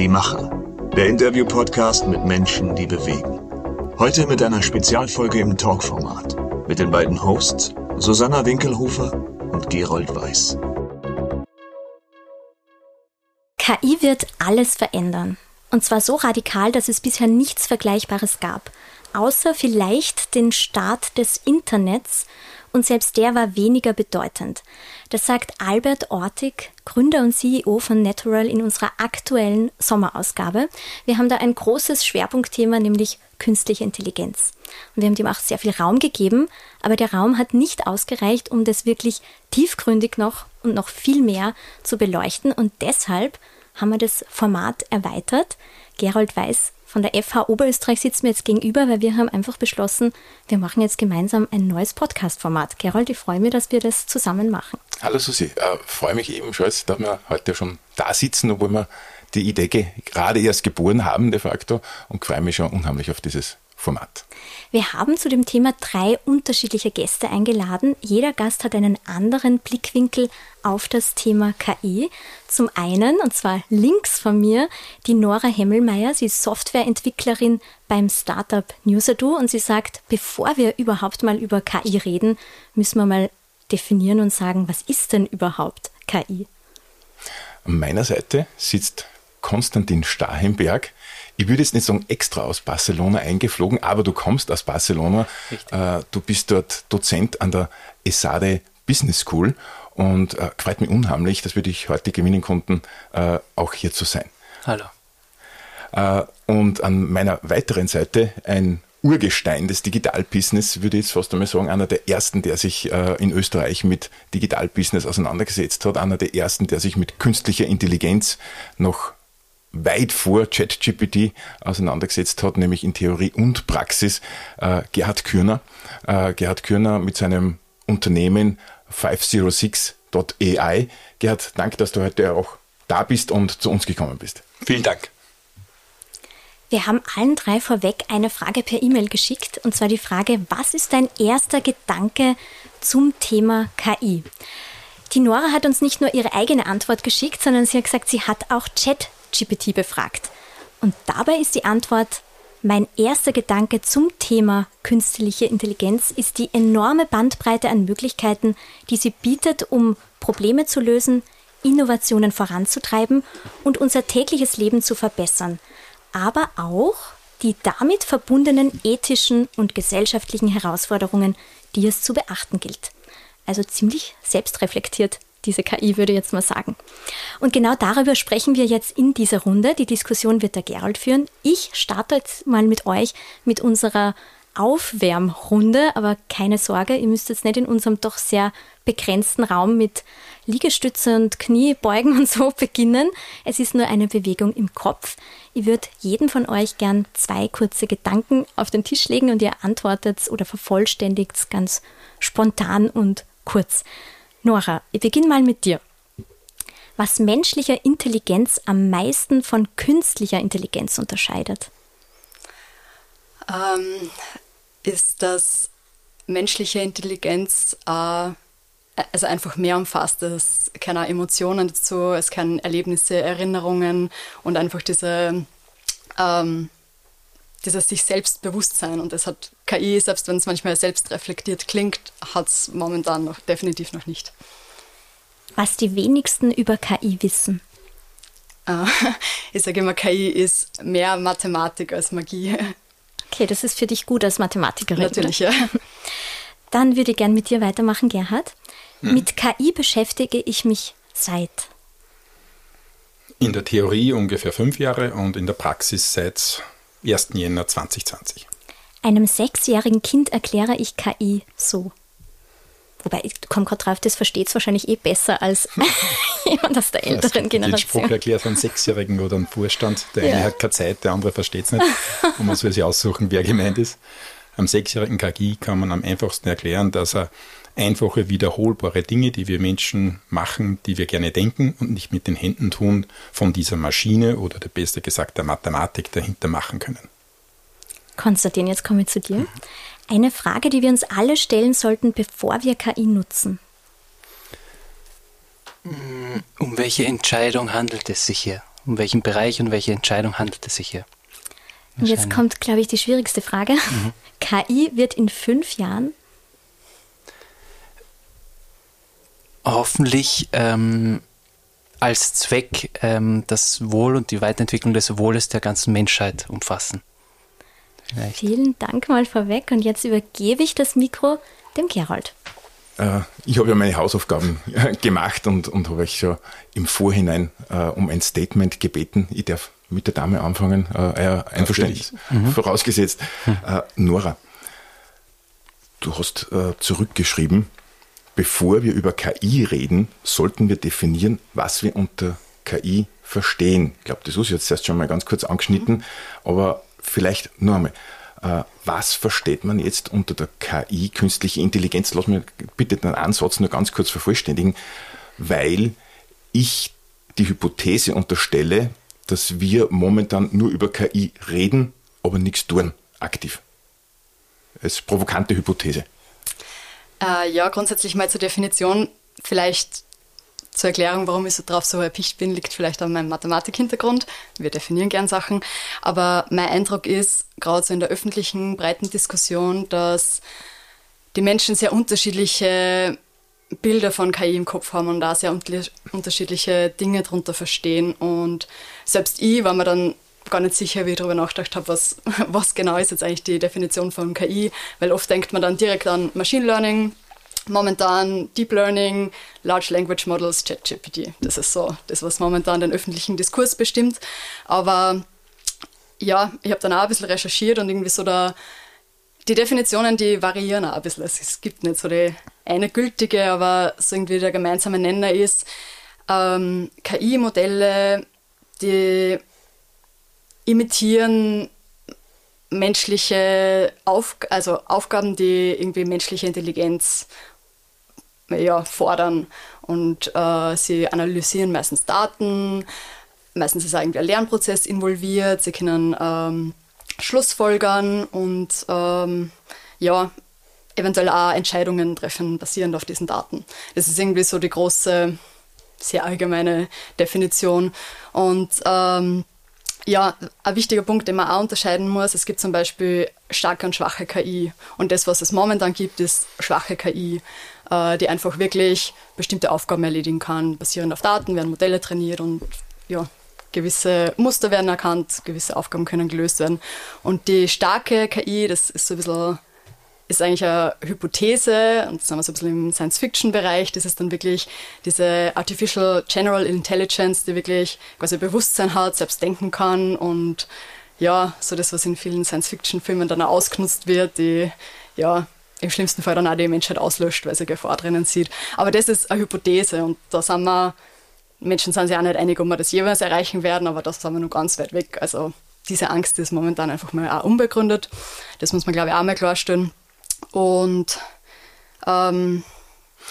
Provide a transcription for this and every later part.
Die Macher. Der Interview-Podcast mit Menschen, die bewegen. Heute mit einer Spezialfolge im Talkformat. Mit den beiden Hosts Susanna Winkelhofer und Gerold Weiß. KI wird alles verändern. Und zwar so radikal, dass es bisher nichts Vergleichbares gab. Außer vielleicht den Start des Internets und selbst der war weniger bedeutend. Das sagt Albert Ortig, Gründer und CEO von Natural in unserer aktuellen Sommerausgabe. Wir haben da ein großes Schwerpunktthema, nämlich künstliche Intelligenz. Und wir haben dem auch sehr viel Raum gegeben, aber der Raum hat nicht ausgereicht, um das wirklich tiefgründig noch und noch viel mehr zu beleuchten. Und deshalb haben wir das Format erweitert. Gerold Weiß von der FH Oberösterreich sitzt mir jetzt gegenüber, weil wir haben einfach beschlossen, wir machen jetzt gemeinsam ein neues Podcast-Format. Gerold, ich freue mich, dass wir das zusammen machen. Hallo Susi, äh, freue mich ebenfalls, dass wir heute schon da sitzen, obwohl wir die Idee gerade erst geboren haben de facto und freue mich schon unheimlich auf dieses Format. Wir haben zu dem Thema drei unterschiedliche Gäste eingeladen. Jeder Gast hat einen anderen Blickwinkel auf das Thema KI. Zum einen, und zwar links von mir, die Nora Hemmelmeier. Sie ist Softwareentwicklerin beim Startup Newsado und sie sagt, bevor wir überhaupt mal über KI reden, müssen wir mal definieren und sagen, was ist denn überhaupt KI? An meiner Seite sitzt Konstantin Stahenberg. Ich würde jetzt nicht sagen extra aus Barcelona eingeflogen, aber du kommst aus Barcelona. Äh, du bist dort Dozent an der ESADE Business School und äh, freut mich unheimlich, dass wir dich heute gewinnen konnten, äh, auch hier zu sein. Hallo. Äh, und an meiner weiteren Seite ein Urgestein des Digitalbusiness, würde ich jetzt fast einmal sagen, einer der ersten, der sich äh, in Österreich mit Digitalbusiness auseinandergesetzt hat, einer der ersten, der sich mit künstlicher Intelligenz noch weit vor ChatGPT auseinandergesetzt hat, nämlich in Theorie und Praxis, äh, Gerhard Kürner. Äh, Gerhard Kürner mit seinem Unternehmen 506.ai. Gerhard, danke, dass du heute auch da bist und zu uns gekommen bist. Vielen Dank. Wir haben allen drei vorweg eine Frage per E-Mail geschickt, und zwar die Frage, was ist dein erster Gedanke zum Thema KI? Die Nora hat uns nicht nur ihre eigene Antwort geschickt, sondern sie hat gesagt, sie hat auch ChatGPT befragt. Und dabei ist die Antwort, mein erster Gedanke zum Thema künstliche Intelligenz ist die enorme Bandbreite an Möglichkeiten, die sie bietet, um Probleme zu lösen, Innovationen voranzutreiben und unser tägliches Leben zu verbessern aber auch die damit verbundenen ethischen und gesellschaftlichen Herausforderungen, die es zu beachten gilt. Also ziemlich selbstreflektiert diese KI, würde jetzt mal sagen. Und genau darüber sprechen wir jetzt in dieser Runde. Die Diskussion wird der Gerald führen. Ich starte jetzt mal mit euch mit unserer Aufwärmrunde, aber keine Sorge, ihr müsst jetzt nicht in unserem doch sehr begrenzten Raum mit Liegestütze und Kniebeugen und so beginnen. Es ist nur eine Bewegung im Kopf. Ich würde jedem von euch gern zwei kurze Gedanken auf den Tisch legen und ihr antwortet oder vervollständigt ganz spontan und kurz. Nora, ich beginne mal mit dir. Was menschlicher Intelligenz am meisten von künstlicher Intelligenz unterscheidet? ähm, ist, dass menschliche Intelligenz äh, also einfach mehr umfasst. Es keine Emotionen dazu, es können Erlebnisse, Erinnerungen und einfach diese, ähm, dieses sich selbst Bewusstsein. Und das hat KI, selbst wenn es manchmal selbst reflektiert klingt, hat es momentan noch definitiv noch nicht. Was die wenigsten über KI wissen. Äh, ich sage immer, KI ist mehr Mathematik als Magie. Okay, das ist für dich gut als Mathematikerin. Natürlich, oder? ja. Dann würde ich gerne mit dir weitermachen, Gerhard. Hm. Mit KI beschäftige ich mich seit. In der Theorie ungefähr fünf Jahre und in der Praxis seit 1. Jänner 2020. Einem sechsjährigen Kind erkläre ich KI so. Wobei, ich komme gerade drauf, das versteht es wahrscheinlich eh besser als jemand aus der älteren Generation. Den Spruch erklärt einen Sechsjährigen oder einen Vorstand. Der ja. eine hat keine Zeit, der andere versteht es nicht. Und man soll sich aussuchen, wer gemeint ist. Am sechsjährigen KI kann man am einfachsten erklären, dass er einfache, wiederholbare Dinge, die wir Menschen machen, die wir gerne denken und nicht mit den Händen tun, von dieser Maschine oder der besser gesagt der Mathematik dahinter machen können. Konstantin, jetzt komme ich zu dir. Eine Frage, die wir uns alle stellen sollten, bevor wir KI nutzen. Um welche Entscheidung handelt es sich hier? um welchen Bereich und welche Entscheidung handelt es sich hier? Und jetzt kommt, glaube ich, die schwierigste Frage. Mhm. KI wird in fünf Jahren hoffentlich ähm, als Zweck ähm, das Wohl und die Weiterentwicklung des Wohles der ganzen Menschheit umfassen. Vielleicht. Vielen Dank mal vorweg und jetzt übergebe ich das Mikro dem Gerold. Äh, ich habe ja meine Hausaufgaben äh, gemacht und, und habe euch schon im Vorhinein äh, um ein Statement gebeten. Ich darf mit der Dame anfangen, äh, Einverständnis mhm. vorausgesetzt. Mhm. Äh, Nora, du hast äh, zurückgeschrieben, bevor wir über KI reden, sollten wir definieren, was wir unter KI verstehen. Ich glaube, das ist jetzt erst schon mal ganz kurz angeschnitten, aber vielleicht nur einmal. Äh, was versteht man jetzt unter der KI, künstliche Intelligenz? Lass mir bitte den Ansatz nur ganz kurz vervollständigen, weil ich die Hypothese unterstelle, dass wir momentan nur über KI reden, aber nichts tun, aktiv. Das ist provokante Hypothese. Äh, ja, grundsätzlich mal zur Definition. Vielleicht zur Erklärung, warum ich so drauf so erpicht bin, liegt vielleicht an meinem Mathematikhintergrund. Wir definieren gern Sachen. Aber mein Eindruck ist, gerade so in der öffentlichen, breiten Diskussion, dass die Menschen sehr unterschiedliche Bilder von KI im Kopf haben und da sehr unterschiedliche Dinge darunter verstehen. Und selbst ich war mir dann gar nicht sicher, wie ich darüber nachgedacht habe, was, was genau ist jetzt eigentlich die Definition von KI, weil oft denkt man dann direkt an Machine Learning, momentan Deep Learning, Large Language Models, ChatGPT. Das ist so das, was momentan den öffentlichen Diskurs bestimmt. Aber ja, ich habe dann auch ein bisschen recherchiert und irgendwie so da, die Definitionen, die variieren auch ein bisschen. Es gibt nicht so die eine gültige, aber so irgendwie der gemeinsame Nenner ist, ähm, KI-Modelle, die imitieren menschliche Auf also Aufgaben, die irgendwie menschliche Intelligenz ja, fordern. Und äh, sie analysieren meistens Daten, meistens ist irgendwie ein Lernprozess involviert, sie können ähm, Schlussfolgern und ähm, ja, eventuell auch Entscheidungen treffen, basierend auf diesen Daten. Das ist irgendwie so die große, sehr allgemeine Definition. Und ähm, ja, ein wichtiger Punkt, den man auch unterscheiden muss, es gibt zum Beispiel starke und schwache KI. Und das, was es momentan gibt, ist schwache KI, äh, die einfach wirklich bestimmte Aufgaben erledigen kann. Basierend auf Daten werden Modelle trainiert und ja, gewisse Muster werden erkannt, gewisse Aufgaben können gelöst werden. Und die starke KI, das ist so ein bisschen ist eigentlich eine Hypothese, und das haben wir so ein bisschen im Science-Fiction-Bereich, das ist dann wirklich diese Artificial General Intelligence, die wirklich quasi Bewusstsein hat, selbst denken kann und ja, so das, was in vielen Science-Fiction-Filmen dann auch ausgenutzt wird, die ja im schlimmsten Fall dann auch die Menschheit auslöscht, weil sie Gefahr drinnen sieht. Aber das ist eine Hypothese und da sind wir, Menschen sind sich auch nicht einig, ob wir das jeweils erreichen werden, aber das sind wir noch ganz weit weg. Also diese Angst ist momentan einfach mal auch unbegründet. Das muss man, glaube ich, auch mal klarstellen. Und ähm,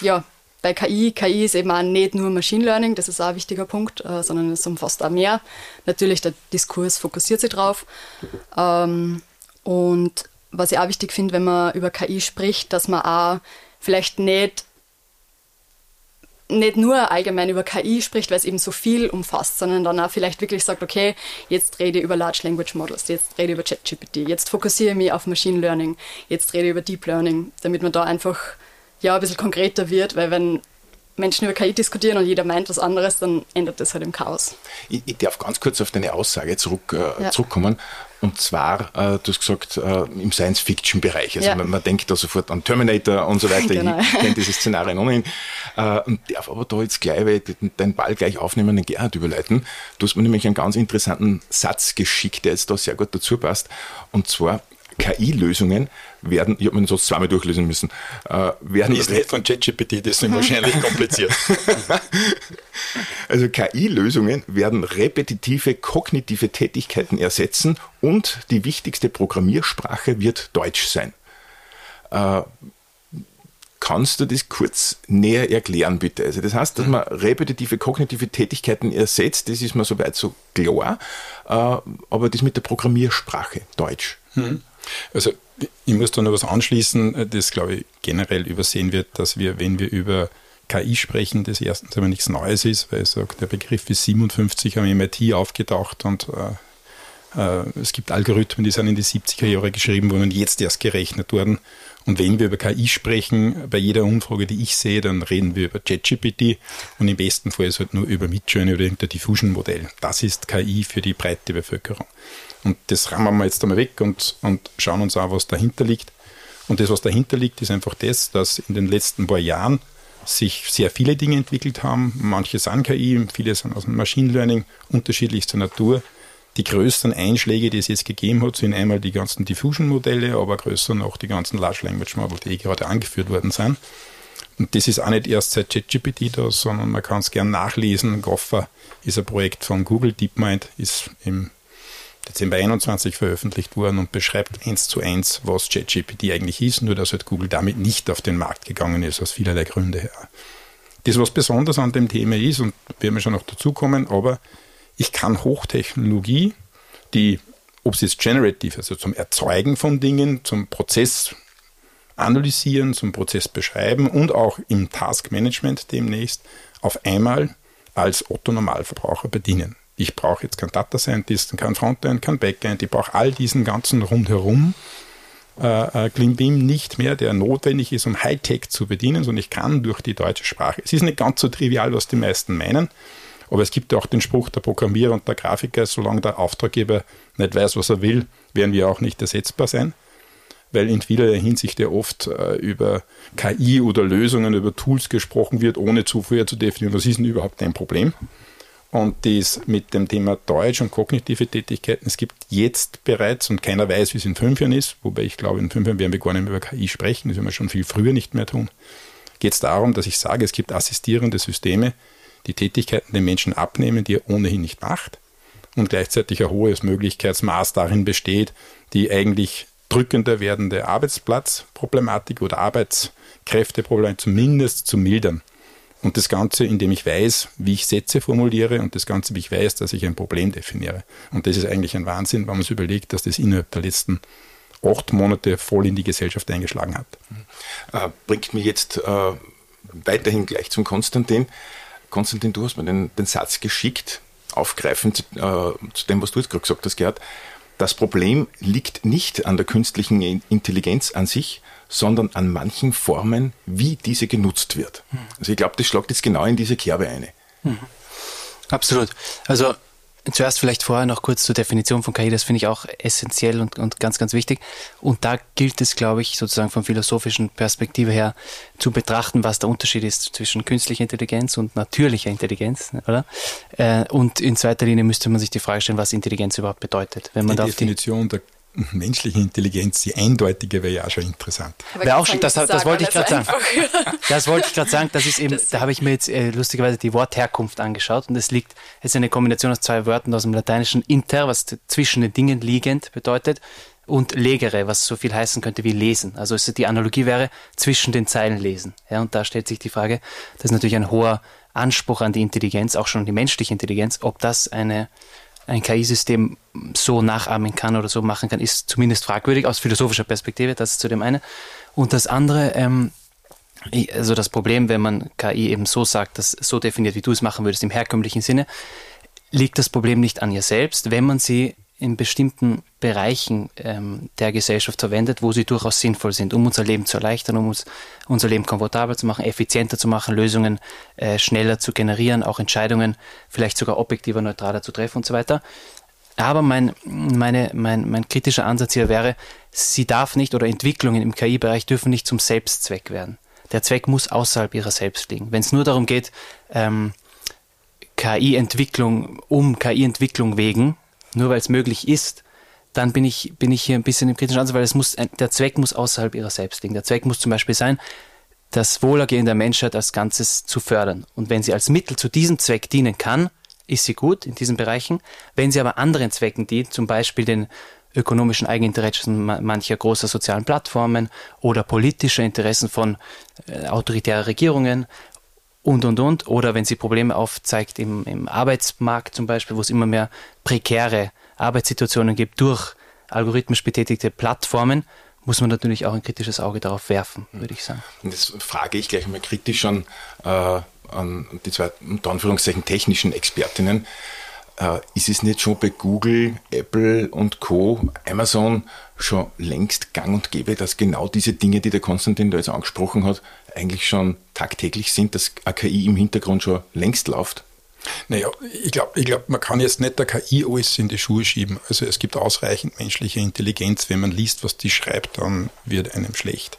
ja, bei KI, KI ist eben auch nicht nur Machine Learning, das ist auch ein wichtiger Punkt, äh, sondern es umfasst auch mehr. Natürlich, der Diskurs fokussiert sich drauf. Ähm, und was ich auch wichtig finde, wenn man über KI spricht, dass man auch vielleicht nicht nicht nur allgemein über KI spricht, weil es eben so viel umfasst, sondern dann auch vielleicht wirklich sagt, okay, jetzt rede ich über Large Language Models, jetzt rede ich über ChatGPT, jetzt fokussiere ich mich auf Machine Learning, jetzt rede ich über Deep Learning, damit man da einfach ja ein bisschen konkreter wird, weil wenn Menschen über KI diskutieren und jeder meint was anderes, dann ändert das halt im Chaos. Ich, ich darf ganz kurz auf deine Aussage zurück, äh, ja. zurückkommen. Und zwar, äh, du hast gesagt, äh, im Science-Fiction-Bereich. Also ja. man, man, denkt da sofort an Terminator und so weiter. genau. Ich kenne diese Szenarien ohnehin. Äh, und darf aber da jetzt gleich, weil deinen Ball gleich aufnehmen, den Gerhard überleiten. Du hast mir nämlich einen ganz interessanten Satz geschickt, der jetzt da sehr gut dazu passt. Und zwar, KI-Lösungen werden, ich habe mir Satz zweimal durchlesen müssen, äh, werden... Ist nicht von ChatGPT, das ist wahrscheinlich kompliziert. also KI-Lösungen werden repetitive kognitive Tätigkeiten ersetzen und die wichtigste Programmiersprache wird Deutsch sein. Äh, Kannst du das kurz näher erklären, bitte? Also das heißt, dass man repetitive kognitive Tätigkeiten ersetzt, das ist mir soweit so klar, äh, aber das mit der Programmiersprache, Deutsch. Hm. Also ich muss da noch was anschließen, das glaube ich generell übersehen wird, dass wir, wenn wir über KI sprechen, das erstens aber nichts Neues ist, weil ich sage, der Begriff ist 57 am MIT aufgetaucht und äh, äh, es gibt Algorithmen, die sind in die 70er Jahre geschrieben worden und jetzt erst gerechnet worden. Und wenn wir über KI sprechen, bei jeder Umfrage, die ich sehe, dann reden wir über ChatGPT und im besten Fall ist halt nur über Midjourney oder irgendein Diffusion-Modell. Das ist KI für die breite Bevölkerung. Und das rammen wir jetzt einmal weg und, und schauen uns an, was dahinter liegt. Und das, was dahinter liegt, ist einfach das, dass in den letzten paar Jahren sich sehr viele Dinge entwickelt haben. Manche sind KI, viele sind aus dem Machine Learning, unterschiedlichster Natur. Die größten Einschläge, die es jetzt gegeben hat, sind einmal die ganzen Diffusion-Modelle, aber größer noch die ganzen Large Language Models, die gerade angeführt worden sind. Und das ist auch nicht erst seit ChatGPT da, sondern man kann es gern nachlesen. Gopher ist ein Projekt von Google, DeepMind ist im Dezember 21 veröffentlicht worden und beschreibt eins zu eins, was ChatGPT eigentlich ist, nur dass halt Google damit nicht auf den Markt gegangen ist, aus vielerlei Gründe her. Das, was besonders an dem Thema ist, und werden wir schon noch dazukommen, aber ich kann Hochtechnologie, die, ob es jetzt generativ, also zum Erzeugen von Dingen, zum Prozess analysieren, zum Prozess beschreiben und auch im Taskmanagement demnächst auf einmal als Otto-Normalverbraucher bedienen. Ich brauche jetzt keinen Data Scientist, keinen Frontend, keinen Backend, ich brauche all diesen ganzen rundherum äh, äh, Klimbim nicht mehr, der notwendig ist, um Hightech zu bedienen, sondern ich kann durch die deutsche Sprache. Es ist nicht ganz so trivial, was die meisten meinen, aber es gibt ja auch den Spruch der Programmierer und der Grafiker, solange der Auftraggeber nicht weiß, was er will, werden wir auch nicht ersetzbar sein. Weil in vieler Hinsicht ja oft äh, über KI oder Lösungen, über Tools gesprochen wird, ohne zuvor zu definieren, was ist denn überhaupt ein Problem. Und dies mit dem Thema Deutsch und kognitive Tätigkeiten, es gibt jetzt bereits, und keiner weiß, wie es in fünf Jahren ist, wobei ich glaube, in fünf Jahren werden wir gar nicht mehr über KI sprechen, das werden wir schon viel früher nicht mehr tun, geht es darum, dass ich sage, es gibt assistierende Systeme, die Tätigkeiten den Menschen abnehmen, die er ohnehin nicht macht und gleichzeitig ein hohes Möglichkeitsmaß darin besteht, die eigentlich drückender werdende Arbeitsplatzproblematik oder Arbeitskräfteproblematik zumindest zu mildern. Und das Ganze, indem ich weiß, wie ich Sätze formuliere und das Ganze, wie ich weiß, dass ich ein Problem definiere. Und das ist eigentlich ein Wahnsinn, wenn man sich überlegt, dass das innerhalb der letzten acht Monate voll in die Gesellschaft eingeschlagen hat. Äh, bringt mich jetzt äh, weiterhin gleich zum Konstantin. Konstantin, du hast mir den, den Satz geschickt, aufgreifend äh, zu dem, was du jetzt gerade gesagt hast, Gerd. Das Problem liegt nicht an der künstlichen Intelligenz an sich, sondern an manchen Formen, wie diese genutzt wird. Also ich glaube, das schlagt jetzt genau in diese Kerbe ein. Mhm. Absolut. Also Zuerst vielleicht vorher noch kurz zur Definition von KI, das finde ich auch essentiell und, und ganz, ganz wichtig. Und da gilt es, glaube ich, sozusagen von philosophischen Perspektive her zu betrachten, was der Unterschied ist zwischen künstlicher Intelligenz und natürlicher Intelligenz, oder? Äh, und in zweiter Linie müsste man sich die Frage stellen, was Intelligenz überhaupt bedeutet. Wenn man die Definition der menschliche Intelligenz, die eindeutige wäre ja auch schon interessant. Wäre auch schon, das, das wollte ich gerade sagen. Das wollte ich gerade sagen, das ist eben, das da habe ich mir jetzt äh, lustigerweise die Wortherkunft angeschaut und es liegt, es ist eine Kombination aus zwei Wörtern aus dem Lateinischen inter, was zwischen den Dingen liegend bedeutet, und legere, was so viel heißen könnte wie lesen. Also die Analogie wäre zwischen den Zeilen lesen. Ja, und da stellt sich die Frage, das ist natürlich ein hoher Anspruch an die Intelligenz, auch schon an die menschliche Intelligenz, ob das eine ein KI-System so nachahmen kann oder so machen kann, ist zumindest fragwürdig aus philosophischer Perspektive. Das ist zu dem eine. Und das andere, ähm, also das Problem, wenn man KI eben so sagt, das so definiert, wie du es machen würdest, im herkömmlichen Sinne, liegt das Problem nicht an ihr selbst, wenn man sie in bestimmten Bereichen ähm, der Gesellschaft verwendet, wo sie durchaus sinnvoll sind, um unser Leben zu erleichtern, um uns unser Leben komfortabler zu machen, effizienter zu machen, Lösungen äh, schneller zu generieren, auch Entscheidungen vielleicht sogar objektiver, neutraler zu treffen und so weiter. Aber mein, meine, mein, mein kritischer Ansatz hier wäre, sie darf nicht oder Entwicklungen im KI-Bereich dürfen nicht zum Selbstzweck werden. Der Zweck muss außerhalb ihrer selbst liegen. Wenn es nur darum geht, ähm, KI-Entwicklung um KI-Entwicklung wegen nur weil es möglich ist, dann bin ich, bin ich hier ein bisschen im kritischen Ansatz, weil es muss, der Zweck muss außerhalb ihrer selbst liegen. Der Zweck muss zum Beispiel sein, das Wohlergehen der Menschheit als Ganzes zu fördern. Und wenn sie als Mittel zu diesem Zweck dienen kann, ist sie gut in diesen Bereichen. Wenn sie aber anderen Zwecken dient, zum Beispiel den ökonomischen Eigeninteressen mancher großer sozialen Plattformen oder politischer Interessen von äh, autoritären Regierungen und, und, und. Oder wenn sie Probleme aufzeigt im, im Arbeitsmarkt zum Beispiel, wo es immer mehr prekäre Arbeitssituationen gibt durch algorithmisch betätigte Plattformen, muss man natürlich auch ein kritisches Auge darauf werfen, würde ich sagen. Und das frage ich gleich mal kritisch an, äh, an die zwei, unter Anführungszeichen, technischen Expertinnen. Äh, ist es nicht schon bei Google, Apple und Co., Amazon schon längst gang und gäbe, dass genau diese Dinge, die der Konstantin da jetzt angesprochen hat, eigentlich schon tagtäglich sind, dass AKI im Hintergrund schon längst läuft? Naja, ich glaube, ich glaub, man kann jetzt nicht der KI alles in die Schuhe schieben. Also es gibt ausreichend menschliche Intelligenz. Wenn man liest, was die schreibt, dann wird einem schlecht.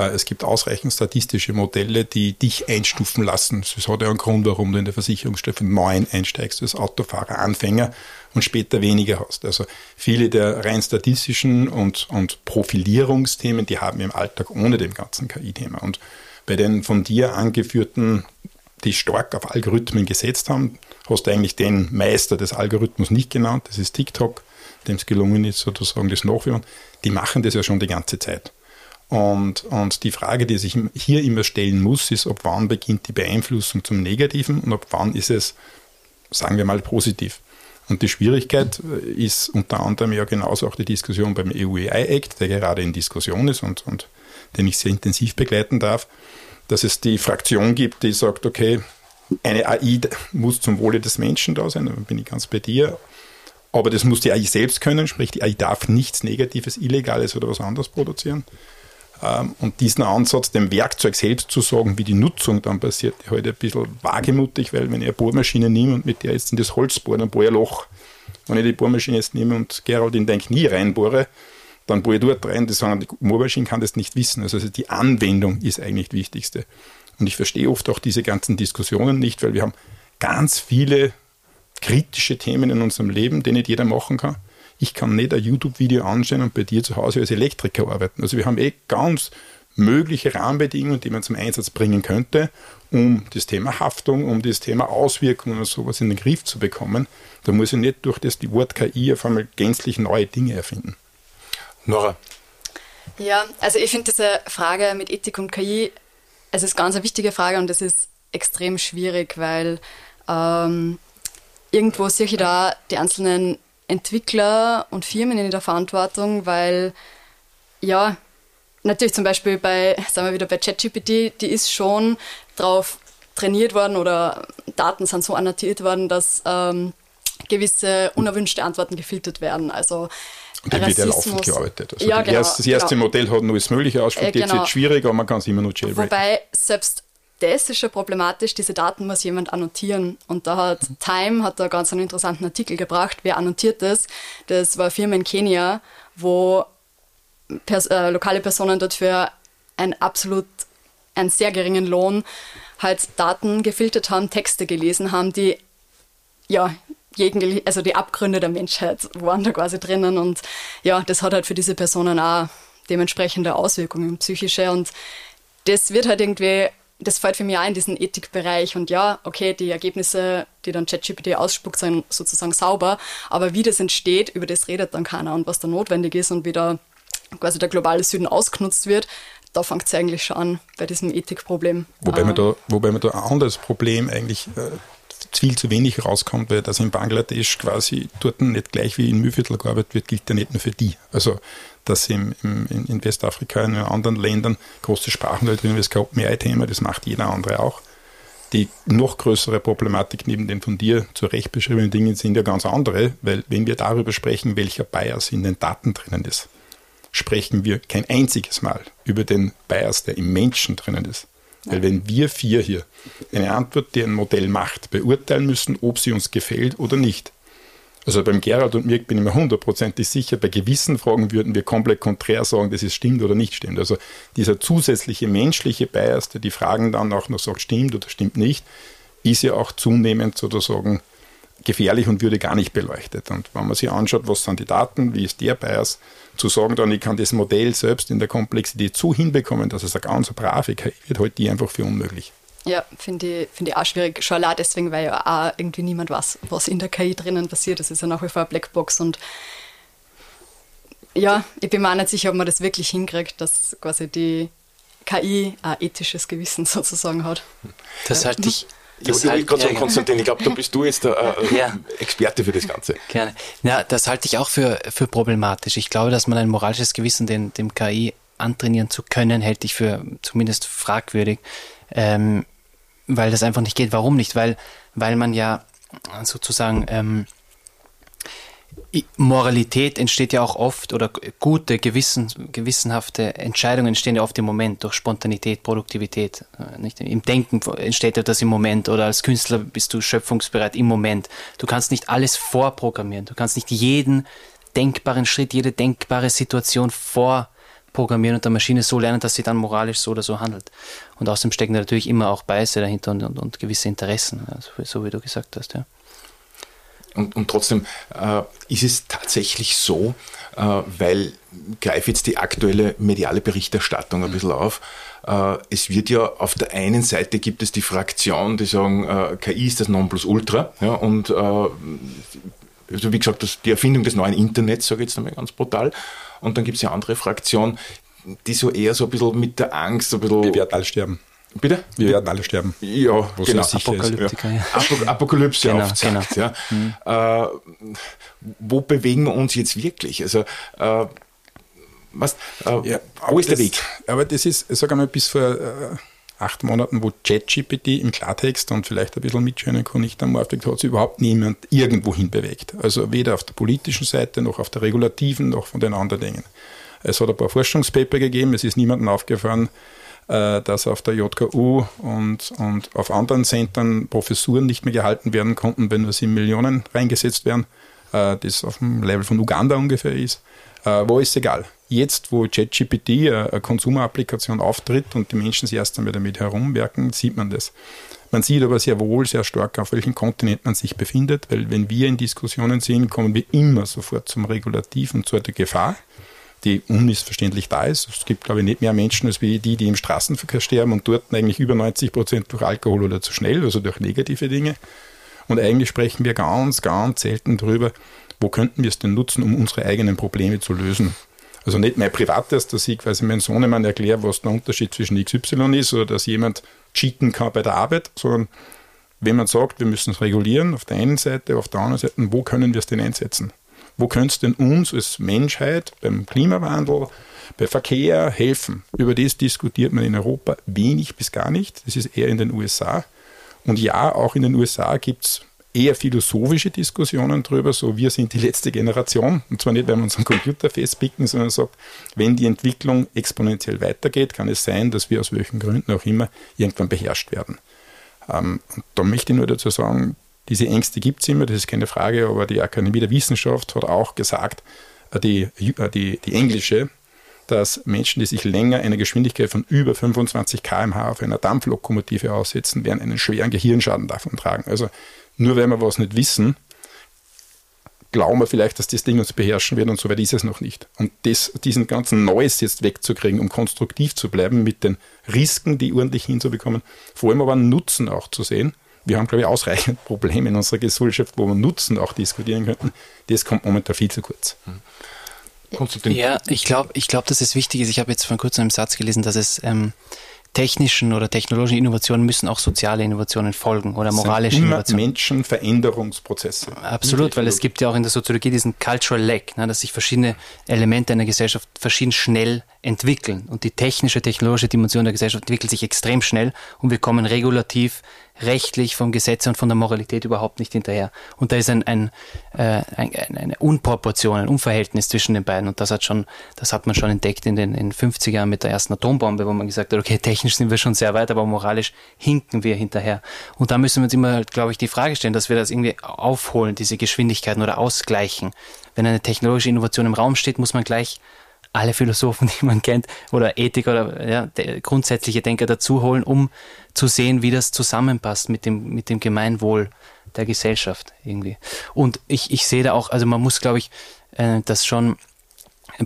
Äh, es gibt ausreichend statistische Modelle, die dich einstufen lassen. Das hat ja einen Grund, warum du in der Versicherungsstufe 9 einsteigst als Autofahrer, Anfänger und später weniger hast. Also viele der rein statistischen und, und Profilierungsthemen, die haben wir im Alltag ohne dem ganzen KI-Thema. Und bei den von dir angeführten, die stark auf Algorithmen gesetzt haben, hast du eigentlich den Meister des Algorithmus nicht genannt. Das ist TikTok, dem es gelungen ist, sozusagen das Nachführen. Die machen das ja schon die ganze Zeit. Und, und die Frage, die sich hier immer stellen muss, ist, ab wann beginnt die Beeinflussung zum Negativen und ab wann ist es, sagen wir mal, positiv. Und die Schwierigkeit äh, ist unter anderem ja genauso auch die Diskussion beim EU-AI-Act, der gerade in Diskussion ist und, und den ich sehr intensiv begleiten darf, dass es die Fraktion gibt, die sagt, okay, eine AI muss zum Wohle des Menschen da sein, da bin ich ganz bei dir, aber das muss die AI selbst können, sprich die AI darf nichts Negatives, Illegales oder was anderes produzieren. Ähm, und diesen Ansatz, dem Werkzeug selbst zu sagen, wie die Nutzung dann passiert, ist heute ein bisschen wagemutig, weil wenn ich eine Bohrmaschine nehme und mit der jetzt in das Holz bohre, dann bohre ich ein Loch. Wenn ich die Bohrmaschine jetzt nehme und Gerald in den Knie reinbohre, dann bohre ich dort rein. Die sagen, die Bohrmaschine kann das nicht wissen. Also die Anwendung ist eigentlich das Wichtigste. Und ich verstehe oft auch diese ganzen Diskussionen nicht, weil wir haben ganz viele kritische Themen in unserem Leben, die nicht jeder machen kann ich kann nicht ein YouTube-Video anschauen und bei dir zu Hause als Elektriker arbeiten. Also wir haben eh ganz mögliche Rahmenbedingungen, die man zum Einsatz bringen könnte, um das Thema Haftung, um das Thema Auswirkungen und sowas in den Griff zu bekommen. Da muss ich nicht durch das die Wort KI auf einmal gänzlich neue Dinge erfinden. Nora. Ja, also ich finde diese Frage mit Ethik und KI, es ist ganz eine wichtige Frage und es ist extrem schwierig, weil ähm, irgendwo sehe ich da die einzelnen Entwickler und Firmen in der Verantwortung, weil ja, natürlich zum Beispiel bei, sagen wir wieder bei ChatGPT, die ist schon darauf trainiert worden oder Daten sind so annotiert worden, dass ähm, gewisse unerwünschte Antworten gefiltert werden. Also und dann wird ja laufend gearbeitet. Also ja, genau, erste, das erste genau. Modell hat nur das Mögliche ausprobiert, äh, genau. jetzt wird schwierig, aber man kann es immer nur jailbreaken. Wobei selbst das ist schon problematisch, diese Daten muss jemand annotieren. Und da hat Time hat da ganz einen interessanten Artikel gebracht, wer annotiert das? Das war eine Firma in Kenia, wo pers äh, lokale Personen dort für einen absolut, einen sehr geringen Lohn halt Daten gefiltert haben, Texte gelesen haben, die ja, also die Abgründe der Menschheit waren da quasi drinnen und ja, das hat halt für diese Personen auch dementsprechende Auswirkungen, psychische und das wird halt irgendwie das fällt für mich auch in diesen Ethikbereich und ja, okay, die Ergebnisse, die dann ChatGPT ausspuckt, sind sozusagen sauber, aber wie das entsteht, über das redet dann keiner und was da notwendig ist und wie da quasi der globale Süden ausgenutzt wird, da fängt es eigentlich schon an bei diesem Ethikproblem. Wobei, man, da, wobei man da ein anderes Problem eigentlich äh, viel zu wenig rauskommt, weil das in Bangladesch quasi dort nicht gleich wie in Mühlviertel gearbeitet wird, gilt ja nicht nur für die. Also dass im, im, in Westafrika und in anderen Ländern große Sprachenwelt halt drin ist, kein OpenAI-Thema, das macht jeder andere auch. Die noch größere Problematik neben den von dir zu Recht beschriebenen Dingen sind ja ganz andere, weil wenn wir darüber sprechen, welcher Bias in den Daten drinnen ist, sprechen wir kein einziges Mal über den Bias, der im Menschen drinnen ist. Weil wenn wir vier hier eine Antwort, die ein Modell macht, beurteilen müssen, ob sie uns gefällt oder nicht, also beim Gerald und mir bin ich mir hundertprozentig sicher, bei gewissen Fragen würden wir komplett konträr sagen, dass es stimmt oder nicht stimmt. Also dieser zusätzliche menschliche Bias, der die Fragen dann auch noch sagt, stimmt oder stimmt nicht, ist ja auch zunehmend sozusagen gefährlich und würde gar nicht beleuchtet. Und wenn man sich anschaut, was sind die Daten, wie ist der Bias, zu sagen dann, ich kann das Modell selbst in der Komplexität so hinbekommen, dass es eine ganz brave KI wird, halt die einfach für unmöglich. Ja, finde ich, find ich auch schwierig. Schon allein deswegen, weil ja auch irgendwie niemand weiß, was in der KI drinnen passiert. Das ist ja nach wie vor eine Blackbox und ja, ich bin mir auch nicht sicher, ob man das wirklich hinkriegt, dass quasi die KI ein ethisches Gewissen sozusagen hat. Das halte ich, Das ich halt, gerade sagen, Konstantin, ich glaube, da bist du jetzt der äh, ja. Experte für das Ganze. Gerne. Ja, das halte ich auch für, für problematisch. Ich glaube, dass man ein moralisches Gewissen den, dem KI antrainieren zu können, hält ich für zumindest fragwürdig, ähm, weil das einfach nicht geht. Warum nicht? Weil, weil man ja sozusagen ähm, Moralität entsteht ja auch oft oder gute, gewissen, gewissenhafte Entscheidungen entstehen ja oft im Moment durch Spontanität, Produktivität. Äh, nicht? Im Denken entsteht ja das im Moment oder als Künstler bist du schöpfungsbereit im Moment. Du kannst nicht alles vorprogrammieren. Du kannst nicht jeden denkbaren Schritt, jede denkbare Situation vorprogrammieren und der Maschine so lernen, dass sie dann moralisch so oder so handelt. Und außerdem stecken natürlich immer auch Beiße dahinter und, und, und gewisse Interessen, also so wie du gesagt hast. Ja. Und, und trotzdem äh, ist es tatsächlich so, äh, weil greife jetzt die aktuelle mediale Berichterstattung ein bisschen auf. Äh, es wird ja auf der einen Seite gibt es die Fraktion, die sagen, äh, KI ist das Nonplusultra. Ja, und äh, also wie gesagt, das, die Erfindung des neuen Internets, sage ich jetzt einmal ganz brutal. Und dann gibt es ja andere Fraktion, die so eher so ein bisschen mit der Angst, so ein bisschen. Wir werden alle sterben. Bitte? Wir werden alle sterben. Ja, genau. Apokalyptiker, ja. Apok Apokalypse genau, aufzeigt, genau. ja. Mhm. Äh, wo bewegen wir uns jetzt wirklich? Also, äh, was, äh, ja, wo ist das, der Weg? Aber das ist, sag einmal, bis vor äh, acht Monaten, wo ChatGPT im Klartext und vielleicht ein bisschen mitschönen nicht am Markt hat sich überhaupt niemand irgendwo hin bewegt. Also weder auf der politischen Seite noch auf der regulativen noch von den anderen Dingen. Es hat ein paar Forschungspaper gegeben, es ist niemandem aufgefallen, äh, dass auf der JKU und, und auf anderen Centern Professuren nicht mehr gehalten werden konnten, wenn nur 7 Millionen reingesetzt werden, äh, das auf dem Level von Uganda ungefähr ist. Äh, wo ist egal. Jetzt, wo ChatGPT eine Konsumerapplikation auftritt und die Menschen sich erst einmal damit herumwerken, sieht man das. Man sieht aber sehr wohl sehr stark, auf welchem Kontinent man sich befindet, weil wenn wir in Diskussionen sind, kommen wir immer sofort zum Regulativ und zu der Gefahr die unmissverständlich da ist. Es gibt, glaube ich, nicht mehr Menschen als die, die im Straßenverkehr sterben und dort eigentlich über 90 Prozent durch Alkohol oder zu schnell, also durch negative Dinge. Und eigentlich sprechen wir ganz, ganz selten darüber, wo könnten wir es denn nutzen, um unsere eigenen Probleme zu lösen. Also nicht mein privates, dass ich quasi meinem Sohnemann erkläre, was der Unterschied zwischen XY ist oder dass jemand cheaten kann bei der Arbeit, sondern wenn man sagt, wir müssen es regulieren, auf der einen Seite, auf der anderen Seite, wo können wir es denn einsetzen? Wo könnte es denn uns als Menschheit beim Klimawandel, bei Verkehr helfen? Über das diskutiert man in Europa wenig bis gar nicht. Das ist eher in den USA. Und ja, auch in den USA gibt es eher philosophische Diskussionen darüber, so wir sind die letzte Generation, und zwar nicht, weil wir unseren Computer festpicken, sondern sagt, wenn die Entwicklung exponentiell weitergeht, kann es sein, dass wir aus welchen Gründen auch immer irgendwann beherrscht werden. Ähm, und da möchte ich nur dazu sagen, diese Ängste gibt es immer, das ist keine Frage, aber die Akademie der Wissenschaft hat auch gesagt, äh, die, äh, die, die englische, dass Menschen, die sich länger einer Geschwindigkeit von über 25 km/h auf einer Dampflokomotive aussetzen, werden einen schweren Gehirnschaden davon tragen. Also nur wenn wir was nicht wissen, glauben wir vielleicht, dass das Ding uns beherrschen wird und so weit ist es noch nicht. Und das, diesen ganzen Neues jetzt wegzukriegen, um konstruktiv zu bleiben, mit den Risiken, die ordentlich hinzubekommen, vor allem aber einen Nutzen auch zu sehen, wir haben, glaube ich, ausreichend Probleme in unserer Gesellschaft, wo wir Nutzen auch diskutieren könnten. Das kommt momentan viel zu kurz. Ja, ich glaube, ich glaub, dass es wichtig ist. Ich habe jetzt vor kurzem einen Satz gelesen, dass es ähm, technischen oder technologischen Innovationen müssen auch soziale Innovationen folgen oder moralische immer Innovationen. Menschenveränderungsprozesse. Absolut, weil es gibt ja auch in der Soziologie diesen Cultural Lag, ne, dass sich verschiedene Elemente einer Gesellschaft verschieden schnell entwickeln. Und die technische, technologische Dimension der Gesellschaft entwickelt sich extrem schnell und wir kommen regulativ rechtlich vom Gesetz und von der Moralität überhaupt nicht hinterher. Und da ist ein, ein, äh, ein, eine Unproportion, ein Unverhältnis zwischen den beiden. Und das hat schon, das hat man schon entdeckt in den in 50er Jahren mit der ersten Atombombe, wo man gesagt hat, okay, technisch sind wir schon sehr weit, aber moralisch hinken wir hinterher. Und da müssen wir uns immer, glaube ich, die Frage stellen, dass wir das irgendwie aufholen, diese Geschwindigkeiten oder ausgleichen. Wenn eine technologische Innovation im Raum steht, muss man gleich alle Philosophen, die man kennt, oder Ethik oder ja, grundsätzliche Denker dazu holen, um zu sehen, wie das zusammenpasst mit dem, mit dem Gemeinwohl der Gesellschaft irgendwie. Und ich, ich sehe da auch, also man muss, glaube ich, äh, das schon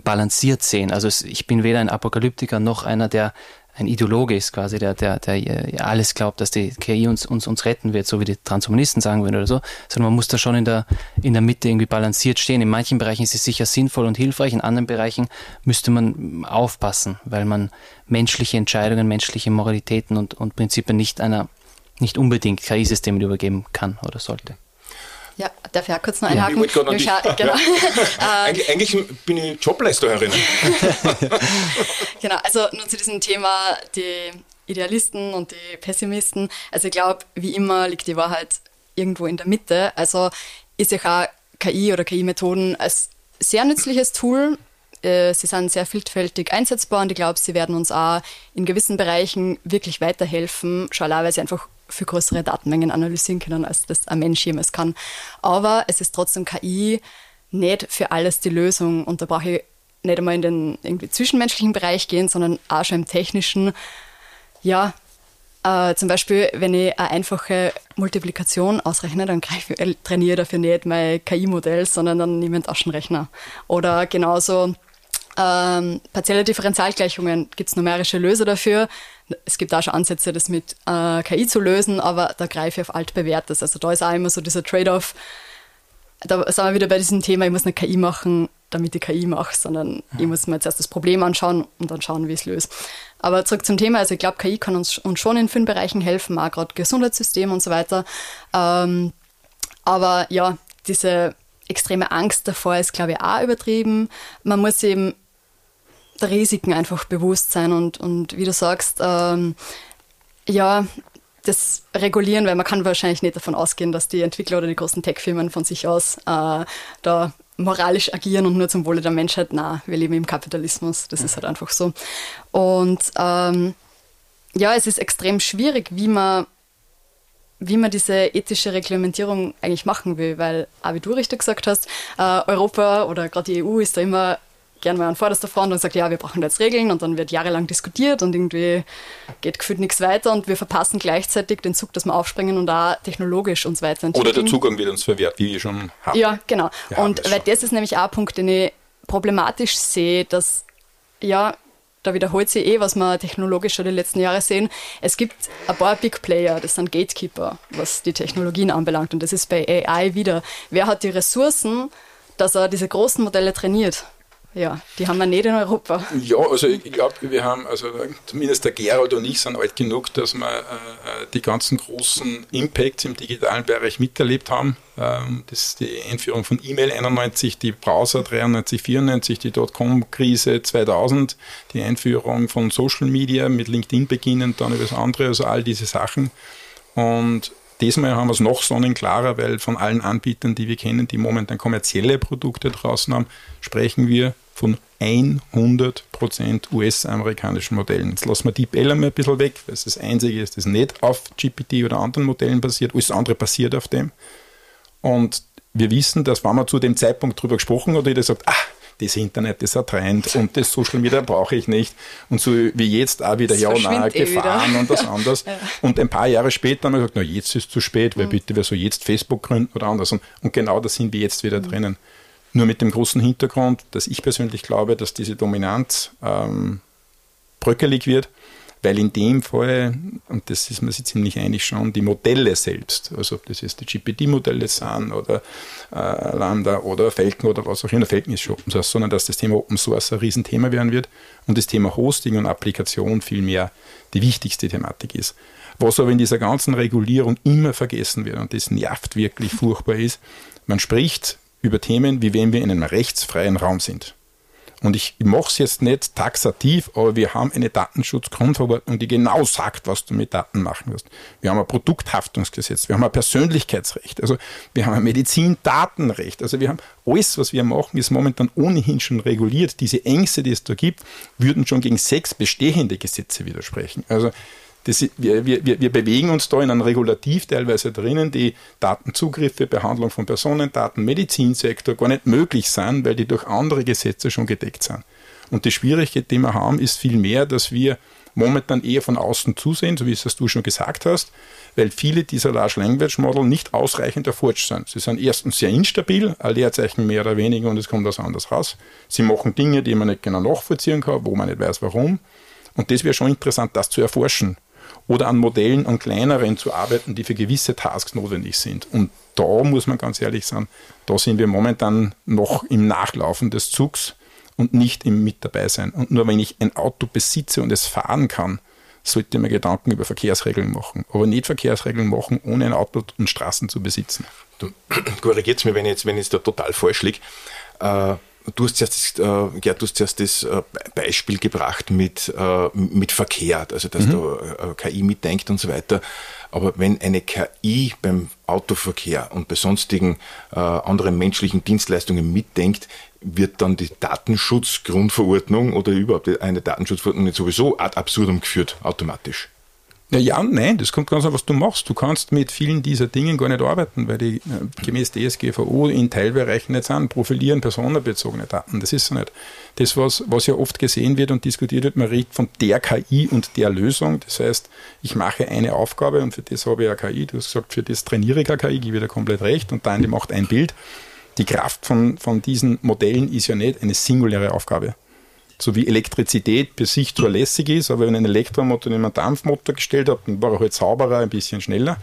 balanciert sehen. Also ich bin weder ein Apokalyptiker noch einer, der ein Ideologe ist quasi, der, der, der alles glaubt, dass die KI uns, uns, uns retten wird, so wie die Transhumanisten sagen würden oder so, sondern man muss da schon in der, in der Mitte irgendwie balanciert stehen. In manchen Bereichen ist es sicher sinnvoll und hilfreich, in anderen Bereichen müsste man aufpassen, weil man menschliche Entscheidungen, menschliche Moralitäten und, und Prinzipien nicht einer nicht unbedingt KI-Systeme übergeben kann oder sollte. Ja, darf ich auch kurz noch einhaken? Ja, ich ja, genau. ja. Eig eigentlich bin ich Jobleisterin. genau, also nur zu diesem Thema, die Idealisten und die Pessimisten. Also ich glaube, wie immer liegt die Wahrheit irgendwo in der Mitte. Also ist ja auch KI oder KI-Methoden als sehr nützliches Tool. Äh, sie sind sehr vielfältig einsetzbar und ich glaube, sie werden uns auch in gewissen Bereichen wirklich weiterhelfen, schon allein, weil sie einfach viel größere Datenmengen analysieren können, als das ein Mensch jemals kann. Aber es ist trotzdem KI nicht für alles die Lösung und da brauche ich nicht einmal in den irgendwie zwischenmenschlichen Bereich gehen, sondern auch schon im technischen. Ja, äh, zum Beispiel, wenn ich eine einfache Multiplikation ausrechne, dann greife, äh, trainiere dafür nicht mein KI-Modell, sondern dann nehme ich einen Taschenrechner. Oder genauso ähm, partielle Differentialgleichungen gibt es numerische Löser dafür. Es gibt auch schon Ansätze, das mit äh, KI zu lösen, aber da greife ich auf altbewährtes. Also da ist auch immer so dieser Trade-off. Da sind wir wieder bei diesem Thema, ich muss eine KI machen, damit ich KI mache, sondern ja. ich muss mir jetzt erst das Problem anschauen und dann schauen, wie ich es löse. Aber zurück zum Thema, also ich glaube, KI kann uns, uns schon in vielen Bereichen helfen, auch gerade Gesundheitssystem und so weiter. Ähm, aber ja, diese extreme Angst davor ist, glaube ich, auch übertrieben. Man muss eben der Risiken einfach bewusst sein und, und wie du sagst, ähm, ja, das regulieren, weil man kann wahrscheinlich nicht davon ausgehen, dass die Entwickler oder die großen Tech-Firmen von sich aus äh, da moralisch agieren und nur zum Wohle der Menschheit. Na, wir leben im Kapitalismus, das ist halt einfach so. Und ähm, ja, es ist extrem schwierig, wie man wie man diese ethische Reglementierung eigentlich machen will, weil, auch wie du richtig gesagt hast, äh, Europa oder gerade die EU ist da immer gern mal an vorderster Front und sagt, ja, wir brauchen jetzt Regeln und dann wird jahrelang diskutiert und irgendwie geht gefühlt nichts weiter und wir verpassen gleichzeitig den Zug, dass wir aufspringen und da technologisch uns weiterentwickeln. Oder der Zugang wird uns verwehrt, wie wir schon haben. Ja, genau. Wir und weil das ist nämlich auch ein Punkt, den ich problematisch sehe, dass ja, da wiederholt sich eh, was wir technologisch schon die letzten Jahre sehen. Es gibt ein paar Big Player, das sind Gatekeeper, was die Technologien anbelangt. Und das ist bei AI wieder. Wer hat die Ressourcen, dass er diese großen Modelle trainiert? Ja, die haben wir nicht in Europa. Ja, also ich glaube, wir haben, also zumindest der Gerald und ich sind alt genug, dass wir äh, die ganzen großen Impacts im digitalen Bereich miterlebt haben. Ähm, das ist die Einführung von E-Mail 91, die Browser 93, 94, die Dotcom-Krise 2000, die Einführung von Social Media mit LinkedIn beginnend, dann über das andere, also all diese Sachen. Und Diesmal haben wir es noch sonnenklarer, weil von allen Anbietern, die wir kennen, die momentan kommerzielle Produkte draußen haben, sprechen wir von 100% US-amerikanischen Modellen. Jetzt lassen wir die Bell mal ein bisschen weg, weil es das einzige ist, das nicht auf GPT oder anderen Modellen basiert, alles andere basiert auf dem. Und wir wissen, dass wenn man zu dem Zeitpunkt drüber gesprochen hat, jeder sagt, ah, das Internet ist ein Trend und das Social Media brauche ich nicht. Und so wie jetzt auch wieder, das ja, nahe eh Gefahren wieder. und das anders. ja. Und ein paar Jahre später haben wir gesagt, na, jetzt ist es zu spät, weil mhm. bitte, wer soll jetzt Facebook gründen oder anders. Und, und genau da sind wir jetzt wieder mhm. drinnen. Nur mit dem großen Hintergrund, dass ich persönlich glaube, dass diese Dominanz ähm, bröckelig wird, weil in dem Fall, und das ist man sich ziemlich einig schon, die Modelle selbst, also ob das jetzt die GPT-Modelle sind oder äh, Lambda oder Falcon oder was auch immer, Falcon ist schon Open Source, sondern dass das Thema Open Source ein Riesenthema werden wird und das Thema Hosting und Applikation vielmehr die wichtigste Thematik ist. Was aber in dieser ganzen Regulierung immer vergessen wird und das nervt wirklich furchtbar ist, man spricht über Themen, wie wenn wir in einem rechtsfreien Raum sind. Und ich mache es jetzt nicht taxativ, aber wir haben eine Datenschutzgrundverordnung, die genau sagt, was du mit Daten machen wirst. Wir haben ein Produkthaftungsgesetz, wir haben ein Persönlichkeitsrecht, also wir haben ein Medizindatenrecht. Also wir haben alles, was wir machen, ist momentan ohnehin schon reguliert. Diese Ängste, die es da gibt, würden schon gegen sechs bestehende Gesetze widersprechen. Also das, wir, wir, wir bewegen uns da in einem Regulativ teilweise drinnen, die Datenzugriffe, Behandlung von Personendaten, Medizinsektor gar nicht möglich sind, weil die durch andere Gesetze schon gedeckt sind. Und die Schwierigkeit, die wir haben, ist vielmehr, dass wir momentan eher von außen zusehen, so wie es du schon gesagt hast, weil viele dieser Large Language Model nicht ausreichend erforscht sind. Sie sind erstens sehr instabil, ein Leerzeichen mehr oder weniger und es kommt was anderes raus. Sie machen Dinge, die man nicht genau nachvollziehen kann, wo man nicht weiß, warum. Und das wäre schon interessant, das zu erforschen oder an Modellen, an kleineren zu arbeiten, die für gewisse Tasks notwendig sind. Und da muss man ganz ehrlich sagen, da sind wir momentan noch im Nachlaufen des Zugs und nicht im Mit dabei sein. Und nur wenn ich ein Auto besitze und es fahren kann, sollte man Gedanken über Verkehrsregeln machen. Aber nicht Verkehrsregeln machen, ohne ein Auto und Straßen zu besitzen. Du korrigiert mir, wenn ich jetzt, wenn ich jetzt da total falsch liege. Äh, du hast zuerst, äh, Gerd, du hast zuerst das äh, Beispiel gebracht mit, äh, mit Verkehr, also dass mhm. da äh, KI mitdenkt und so weiter. Aber wenn eine KI beim Autoverkehr und bei sonstigen äh, anderen menschlichen Dienstleistungen mitdenkt, wird dann die Datenschutzgrundverordnung oder überhaupt eine Datenschutzverordnung nicht sowieso ad absurdum geführt, automatisch? Ja, ja, nein, das kommt ganz an, was du machst. Du kannst mit vielen dieser Dingen gar nicht arbeiten, weil die äh, gemäß DSGVO in Teilbereichen nicht sind. Profilieren personenbezogene Daten, das ist so nicht. Das, was, was ja oft gesehen wird und diskutiert wird, man redet von der KI und der Lösung. Das heißt, ich mache eine Aufgabe und für das habe ich eine KI. Du hast gesagt, für das trainiere ich eine KI, gebe ich komplett recht und dann macht ein Bild. Die Kraft von, von diesen Modellen ist ja nicht eine singuläre Aufgabe so wie Elektrizität für sich zwar lässig ist, aber wenn einen Elektromotor in einen Dampfmotor gestellt habe, dann war er halt sauberer, ein bisschen schneller.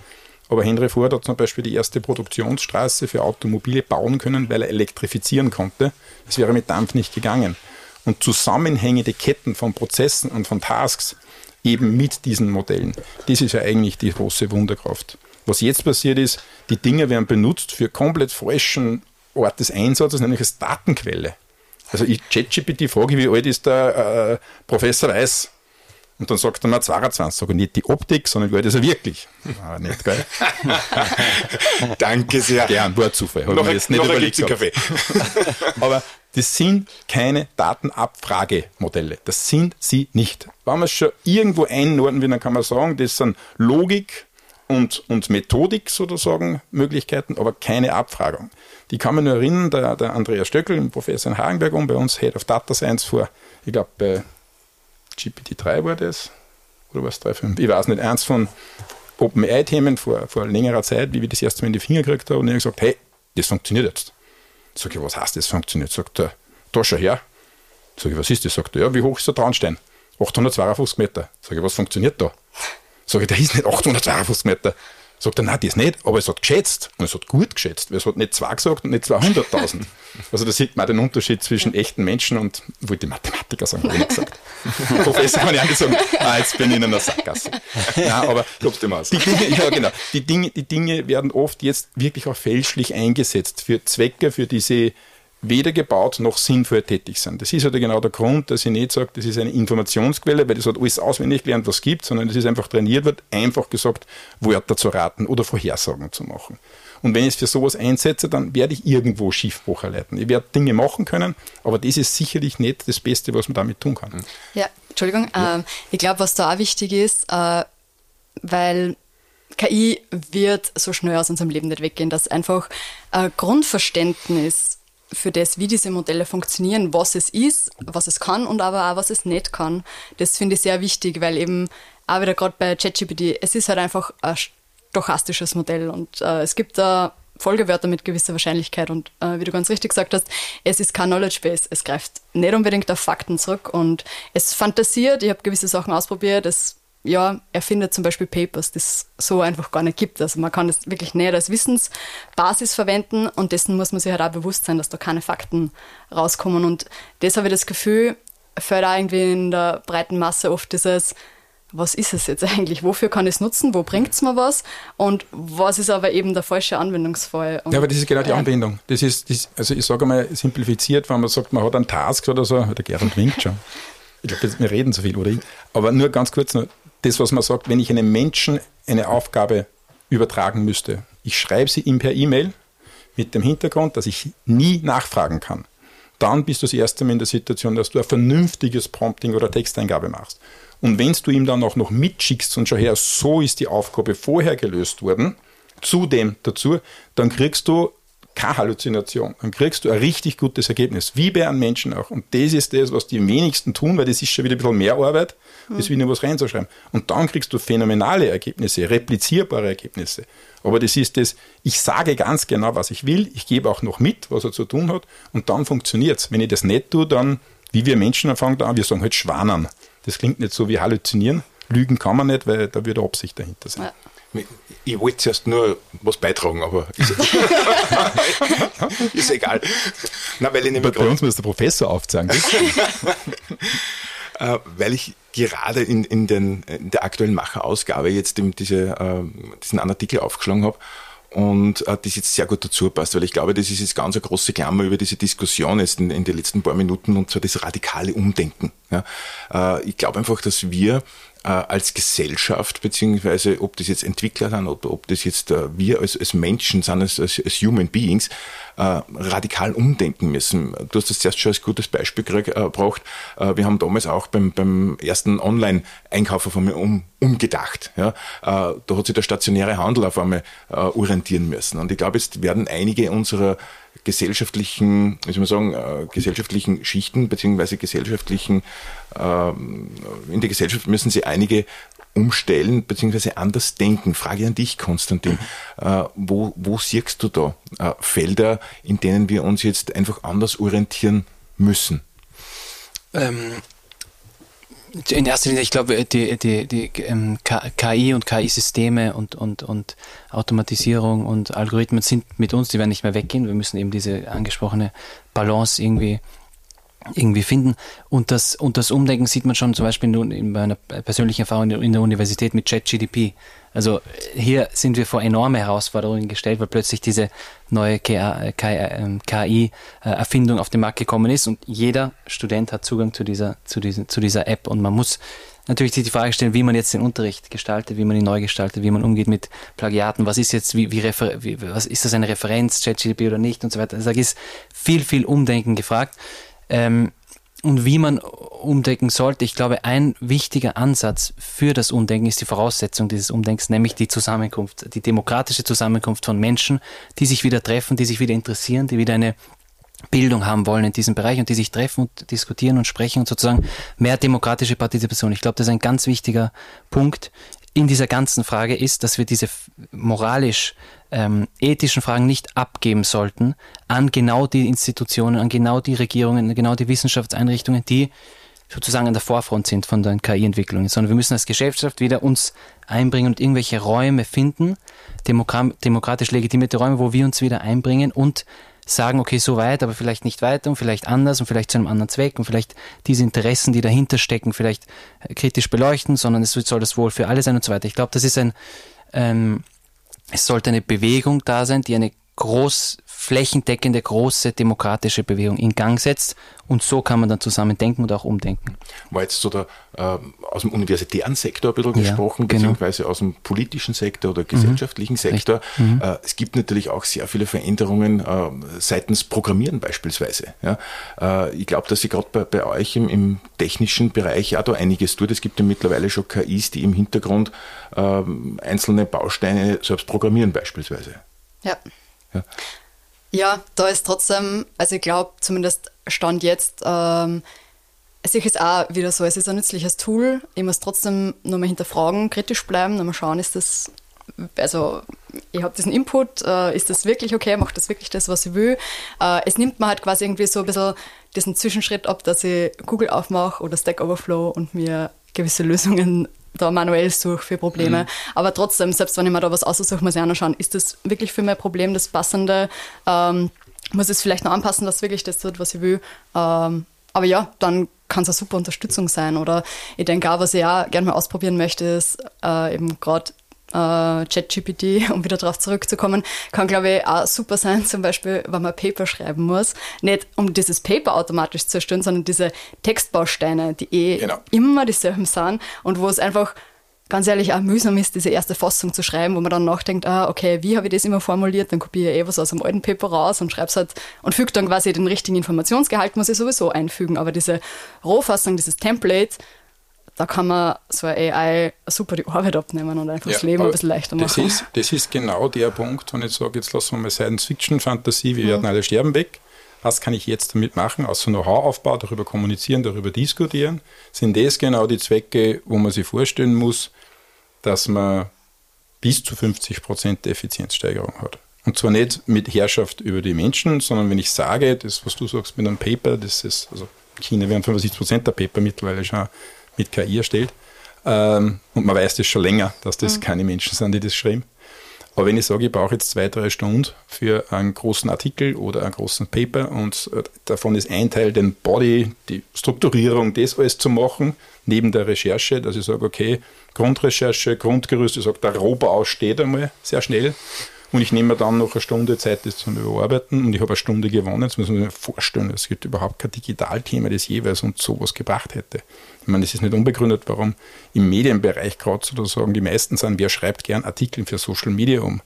Aber Henry Ford hat zum Beispiel die erste Produktionsstraße für Automobile bauen können, weil er elektrifizieren konnte. Das wäre mit Dampf nicht gegangen. Und zusammenhängende Ketten von Prozessen und von Tasks eben mit diesen Modellen, das ist ja eigentlich die große Wunderkraft. Was jetzt passiert ist, die Dinge werden benutzt für komplett falschen Ort des Einsatzes, nämlich als Datenquelle. Also ich ChatGPT frage, wie alt ist der äh, Professor Weiß? Und dann sagt er mir 22. Sage nicht die Optik, sondern wie alt ist er wirklich? Ah, nicht geil. Danke sehr. Gern, war Zufall. Noch, jetzt nicht überlegt Kaffee. Aber das sind keine Datenabfragemodelle. Das sind sie nicht. Wenn man es schon irgendwo einordnen will, dann kann man sagen, das sind Logik und, und Methodik sozusagen Möglichkeiten, aber keine Abfragung. Die kann man nur erinnern, der, der Andreas Stöckel, Professor in Hagenberg, und bei uns Head of Data Science vor, ich glaube bei GPT-3 war das, oder was 3.5, ich weiß nicht, eins von OpenAI-Themen vor, vor längerer Zeit, wie wir das erste Mal in die Finger gekriegt haben, und ich habe gesagt, hey, das funktioniert jetzt. Sag ich, was heißt das funktioniert? Sagt er, da schau her. Sag ich, was ist das? Sagt er, ja, wie hoch ist der Traunstein? 852 Meter. Sag ich, was funktioniert da? Sag ich, der ist nicht 852 Meter. Sagt er, nein, das nicht, aber es hat geschätzt und es hat gut geschätzt, weil es hat nicht zwei gesagt und nicht 200.000. Also da sieht man den Unterschied zwischen echten Menschen und, wollte Mathematiker sagen, habe ich gesagt. Professor kann ja nicht sagen, ah, jetzt bin ich in einer Sackgasse. Ja, aber die Dinge, ja, genau, die Dinge, die Dinge werden oft jetzt wirklich auch fälschlich eingesetzt für Zwecke, für diese weder gebaut noch sinnvoll tätig sind. Das ist halt genau der Grund, dass ich nicht sage, das ist eine Informationsquelle, weil das hat alles auswendig gelernt, was es gibt, sondern es ist einfach trainiert wird, einfach gesagt, Wörter zu raten oder Vorhersagen zu machen. Und wenn ich es für sowas einsetze, dann werde ich irgendwo Schiffbruch erleiden. Ich werde Dinge machen können, aber das ist sicherlich nicht das Beste, was man damit tun kann. Ja, Entschuldigung. Ja. Ähm, ich glaube, was da auch wichtig ist, äh, weil KI wird so schnell aus unserem Leben nicht weggehen, dass einfach ein Grundverständnis für das, wie diese Modelle funktionieren, was es ist, was es kann und aber auch, was es nicht kann. Das finde ich sehr wichtig, weil eben auch wieder gerade bei ChatGPT, es ist halt einfach ein stochastisches Modell und äh, es gibt da Folgewörter mit gewisser Wahrscheinlichkeit und äh, wie du ganz richtig gesagt hast, es ist kein Knowledge Base, es greift nicht unbedingt auf Fakten zurück und es fantasiert, ich habe gewisse Sachen ausprobiert, es ja, er findet zum Beispiel Papers, das so einfach gar nicht gibt. Also man kann das wirklich nicht als Wissensbasis verwenden und dessen muss man sich halt auch bewusst sein, dass da keine Fakten rauskommen. Und das habe ich das Gefühl, fällt auch irgendwie in der breiten Masse oft dieses, was ist es jetzt eigentlich? Wofür kann ich es nutzen? Wo bringt es mir was? Und was ist aber eben der falsche Anwendungsfall? Und ja, aber das ist genau die Anwendung. Das ist, das, also ich sage mal simplifiziert, wenn man sagt, man hat einen Task oder so, der Gerald winkt schon. Ich glaube, wir reden zu viel, oder ich? Aber nur ganz kurz noch, das, was man sagt, wenn ich einem Menschen eine Aufgabe übertragen müsste. Ich schreibe sie ihm per E-Mail mit dem Hintergrund, dass ich nie nachfragen kann. Dann bist du das erste Mal in der Situation, dass du ein vernünftiges Prompting oder Texteingabe machst. Und wenn du ihm dann auch noch mitschickst und schau her, so ist die Aufgabe vorher gelöst worden, zudem dazu, dann kriegst du keine Halluzination. Dann kriegst du ein richtig gutes Ergebnis, wie bei einem Menschen auch. Und das ist das, was die wenigsten tun, weil das ist schon wieder ein bisschen mehr Arbeit, mhm. als wie nur was reinzuschreiben. Und dann kriegst du phänomenale Ergebnisse, replizierbare Ergebnisse. Aber das ist das, ich sage ganz genau, was ich will, ich gebe auch noch mit, was er zu tun hat, und dann funktioniert es. Wenn ich das nicht tue, dann, wie wir Menschen fangen da an, wir sagen halt Schwanern. Das klingt nicht so wie halluzinieren. Lügen kann man nicht, weil da würde Absicht dahinter sein. Ja. Ich wollte zuerst nur was beitragen, aber ist, ist egal. Na, weil ich Bei uns muss der Professor aufzeigen. äh, weil ich gerade in, in, den, in der aktuellen Macherausgabe jetzt diese, äh, diesen Artikel aufgeschlagen habe und äh, das jetzt sehr gut dazu passt, weil ich glaube, das ist jetzt ganz eine große Klammer über diese Diskussion jetzt in, in den letzten paar Minuten und zwar das radikale Umdenken. Ja. Äh, ich glaube einfach, dass wir äh, als Gesellschaft, beziehungsweise ob das jetzt Entwickler sind, ob, ob das jetzt äh, wir als, als Menschen sind, als, als, Human Beings, äh, radikal umdenken müssen. Du hast das zuerst schon als gutes Beispiel äh, gebracht. Äh, wir haben damals auch beim, beim ersten Online-Einkaufen von mir um, umgedacht. Ja? Da hat sich der stationäre Handel auf einmal orientieren müssen. Und ich glaube, jetzt werden einige unserer gesellschaftlichen, wie soll man sagen, äh, gesellschaftlichen Schichten beziehungsweise gesellschaftlichen, äh, in der Gesellschaft müssen sie einige umstellen beziehungsweise anders denken. Frage an dich, Konstantin. Äh, wo, wo siehst du da äh, Felder, in denen wir uns jetzt einfach anders orientieren müssen? Ähm, in erster Linie, ich glaube, die, die, die ähm, KI und KI-Systeme und, und, und Automatisierung und Algorithmen sind mit uns, die werden nicht mehr weggehen. Wir müssen eben diese angesprochene Balance irgendwie irgendwie finden. Und das, und das Umdenken sieht man schon zum Beispiel in meiner persönlichen Erfahrung in der Universität mit ChatGDP. Also hier sind wir vor enorme Herausforderungen gestellt, weil plötzlich diese neue KI-Erfindung auf den Markt gekommen ist und jeder Student hat Zugang zu dieser, zu dieser, zu dieser App und man muss natürlich sich die Frage stellen, wie man jetzt den Unterricht gestaltet, wie man ihn neu gestaltet, wie man umgeht mit Plagiaten, was ist jetzt, wie, wie, wie was ist das eine Referenz, ChatGDP oder nicht und so weiter. Also da ist viel, viel Umdenken gefragt. Ähm, und wie man umdenken sollte. Ich glaube, ein wichtiger Ansatz für das Umdenken ist die Voraussetzung dieses Umdenkens, nämlich die Zusammenkunft, die demokratische Zusammenkunft von Menschen, die sich wieder treffen, die sich wieder interessieren, die wieder eine Bildung haben wollen in diesem Bereich und die sich treffen und diskutieren und sprechen und sozusagen mehr demokratische Partizipation. Ich glaube, das ist ein ganz wichtiger Punkt in dieser ganzen Frage ist, dass wir diese moralisch ähm, ethischen Fragen nicht abgeben sollten an genau die Institutionen, an genau die Regierungen, an genau die Wissenschaftseinrichtungen, die sozusagen an der Vorfront sind von den KI-Entwicklungen, sondern wir müssen als Gesellschaft wieder uns einbringen und irgendwelche Räume finden, demokratisch legitimierte Räume, wo wir uns wieder einbringen und sagen, okay, so weit, aber vielleicht nicht weiter und vielleicht anders und vielleicht zu einem anderen Zweck und vielleicht diese Interessen, die dahinter stecken, vielleicht kritisch beleuchten, sondern es soll das Wohl für alle sein und so weiter. Ich glaube, das ist ein, ähm, es sollte eine Bewegung da sein, die eine groß flächendeckende große demokratische Bewegung in Gang setzt und so kann man dann zusammen denken und auch umdenken. War jetzt so der, äh, aus dem universitären Sektor ein bisschen ja, gesprochen, genau. beziehungsweise aus dem politischen Sektor oder gesellschaftlichen mhm. Sektor. Mhm. Äh, es gibt natürlich auch sehr viele Veränderungen äh, seitens Programmieren beispielsweise. Ja? Äh, ich glaube, dass sie gerade bei, bei, euch im, im, technischen Bereich auch da einiges tut. Es gibt ja mittlerweile schon KIs, die im Hintergrund ähm, einzelne Bausteine selbst programmieren beispielsweise. Ja. Ja. Ja, da ist trotzdem, also ich glaube zumindest Stand jetzt, ähm, es ist auch wieder so, es ist ein nützliches Tool. Ich muss trotzdem nochmal hinterfragen, kritisch bleiben, nochmal schauen, ist das, also ich habe diesen Input, äh, ist das wirklich okay, macht das wirklich das, was ich will? Äh, es nimmt mir halt quasi irgendwie so ein bisschen diesen Zwischenschritt ab, dass ich Google aufmache oder Stack Overflow und mir gewisse Lösungen da manuell suche für Probleme. Mhm. Aber trotzdem, selbst wenn ich mir da was aussuche, muss ich auch noch schauen, ist das wirklich für mein Problem das Passende? Ähm, muss es vielleicht noch anpassen, dass wirklich das tut, was ich will? Ähm, aber ja, dann kann es eine super Unterstützung sein. Oder ich denke auch, was ich auch gerne mal ausprobieren möchte, ist äh, eben gerade äh, ChatGPT, um wieder darauf zurückzukommen, kann, glaube ich, auch super sein, zum Beispiel, wenn man Paper schreiben muss. Nicht um dieses Paper automatisch zu erstellen, sondern diese Textbausteine, die eh genau. immer dieselben sind und wo es einfach ganz ehrlich auch mühsam ist, diese erste Fassung zu schreiben, wo man dann nachdenkt, ah, okay, wie habe ich das immer formuliert, dann kopiere ich eh was aus dem alten Paper raus und schreibe es halt und füge dann quasi den richtigen Informationsgehalt, muss ich sowieso einfügen. Aber diese Rohfassung, dieses Template, da kann man so eine AI super die Arbeit abnehmen und einfach ja, das Leben ein bisschen leichter machen. Das ist, das ist genau der Punkt, wenn ich sage, jetzt lassen wir mal Science-Fiction-Fantasie, wir mhm. werden alle sterben weg. Was kann ich jetzt damit machen? Außer Know-how-Aufbau, darüber kommunizieren, darüber diskutieren. Sind das genau die Zwecke, wo man sich vorstellen muss, dass man bis zu 50 Prozent Effizienzsteigerung hat? Und zwar nicht mit Herrschaft über die Menschen, sondern wenn ich sage, das, was du sagst mit einem Paper, das ist, also China werden 75 Prozent der Paper mittlerweile schon mit KI erstellt. Ähm, und man weiß das schon länger, dass das mhm. keine Menschen sind, die das schreiben. Aber wenn ich sage, ich brauche jetzt zwei, drei Stunden für einen großen Artikel oder einen großen Paper und äh, davon ist ein Teil den Body, die Strukturierung, das alles zu machen, neben der Recherche, dass ich sage, okay, Grundrecherche, Grundgerüst, ich sage, der Rohbau steht einmal sehr schnell und ich nehme mir dann noch eine Stunde Zeit, das zu überarbeiten und ich habe eine Stunde gewonnen. Jetzt muss man sich vorstellen, es gibt überhaupt kein Digitalthema, das jeweils uns sowas gebracht hätte. Ich meine, es ist nicht unbegründet, warum im Medienbereich gerade sozusagen die meisten sind, wer schreibt gern Artikel für Social Media um?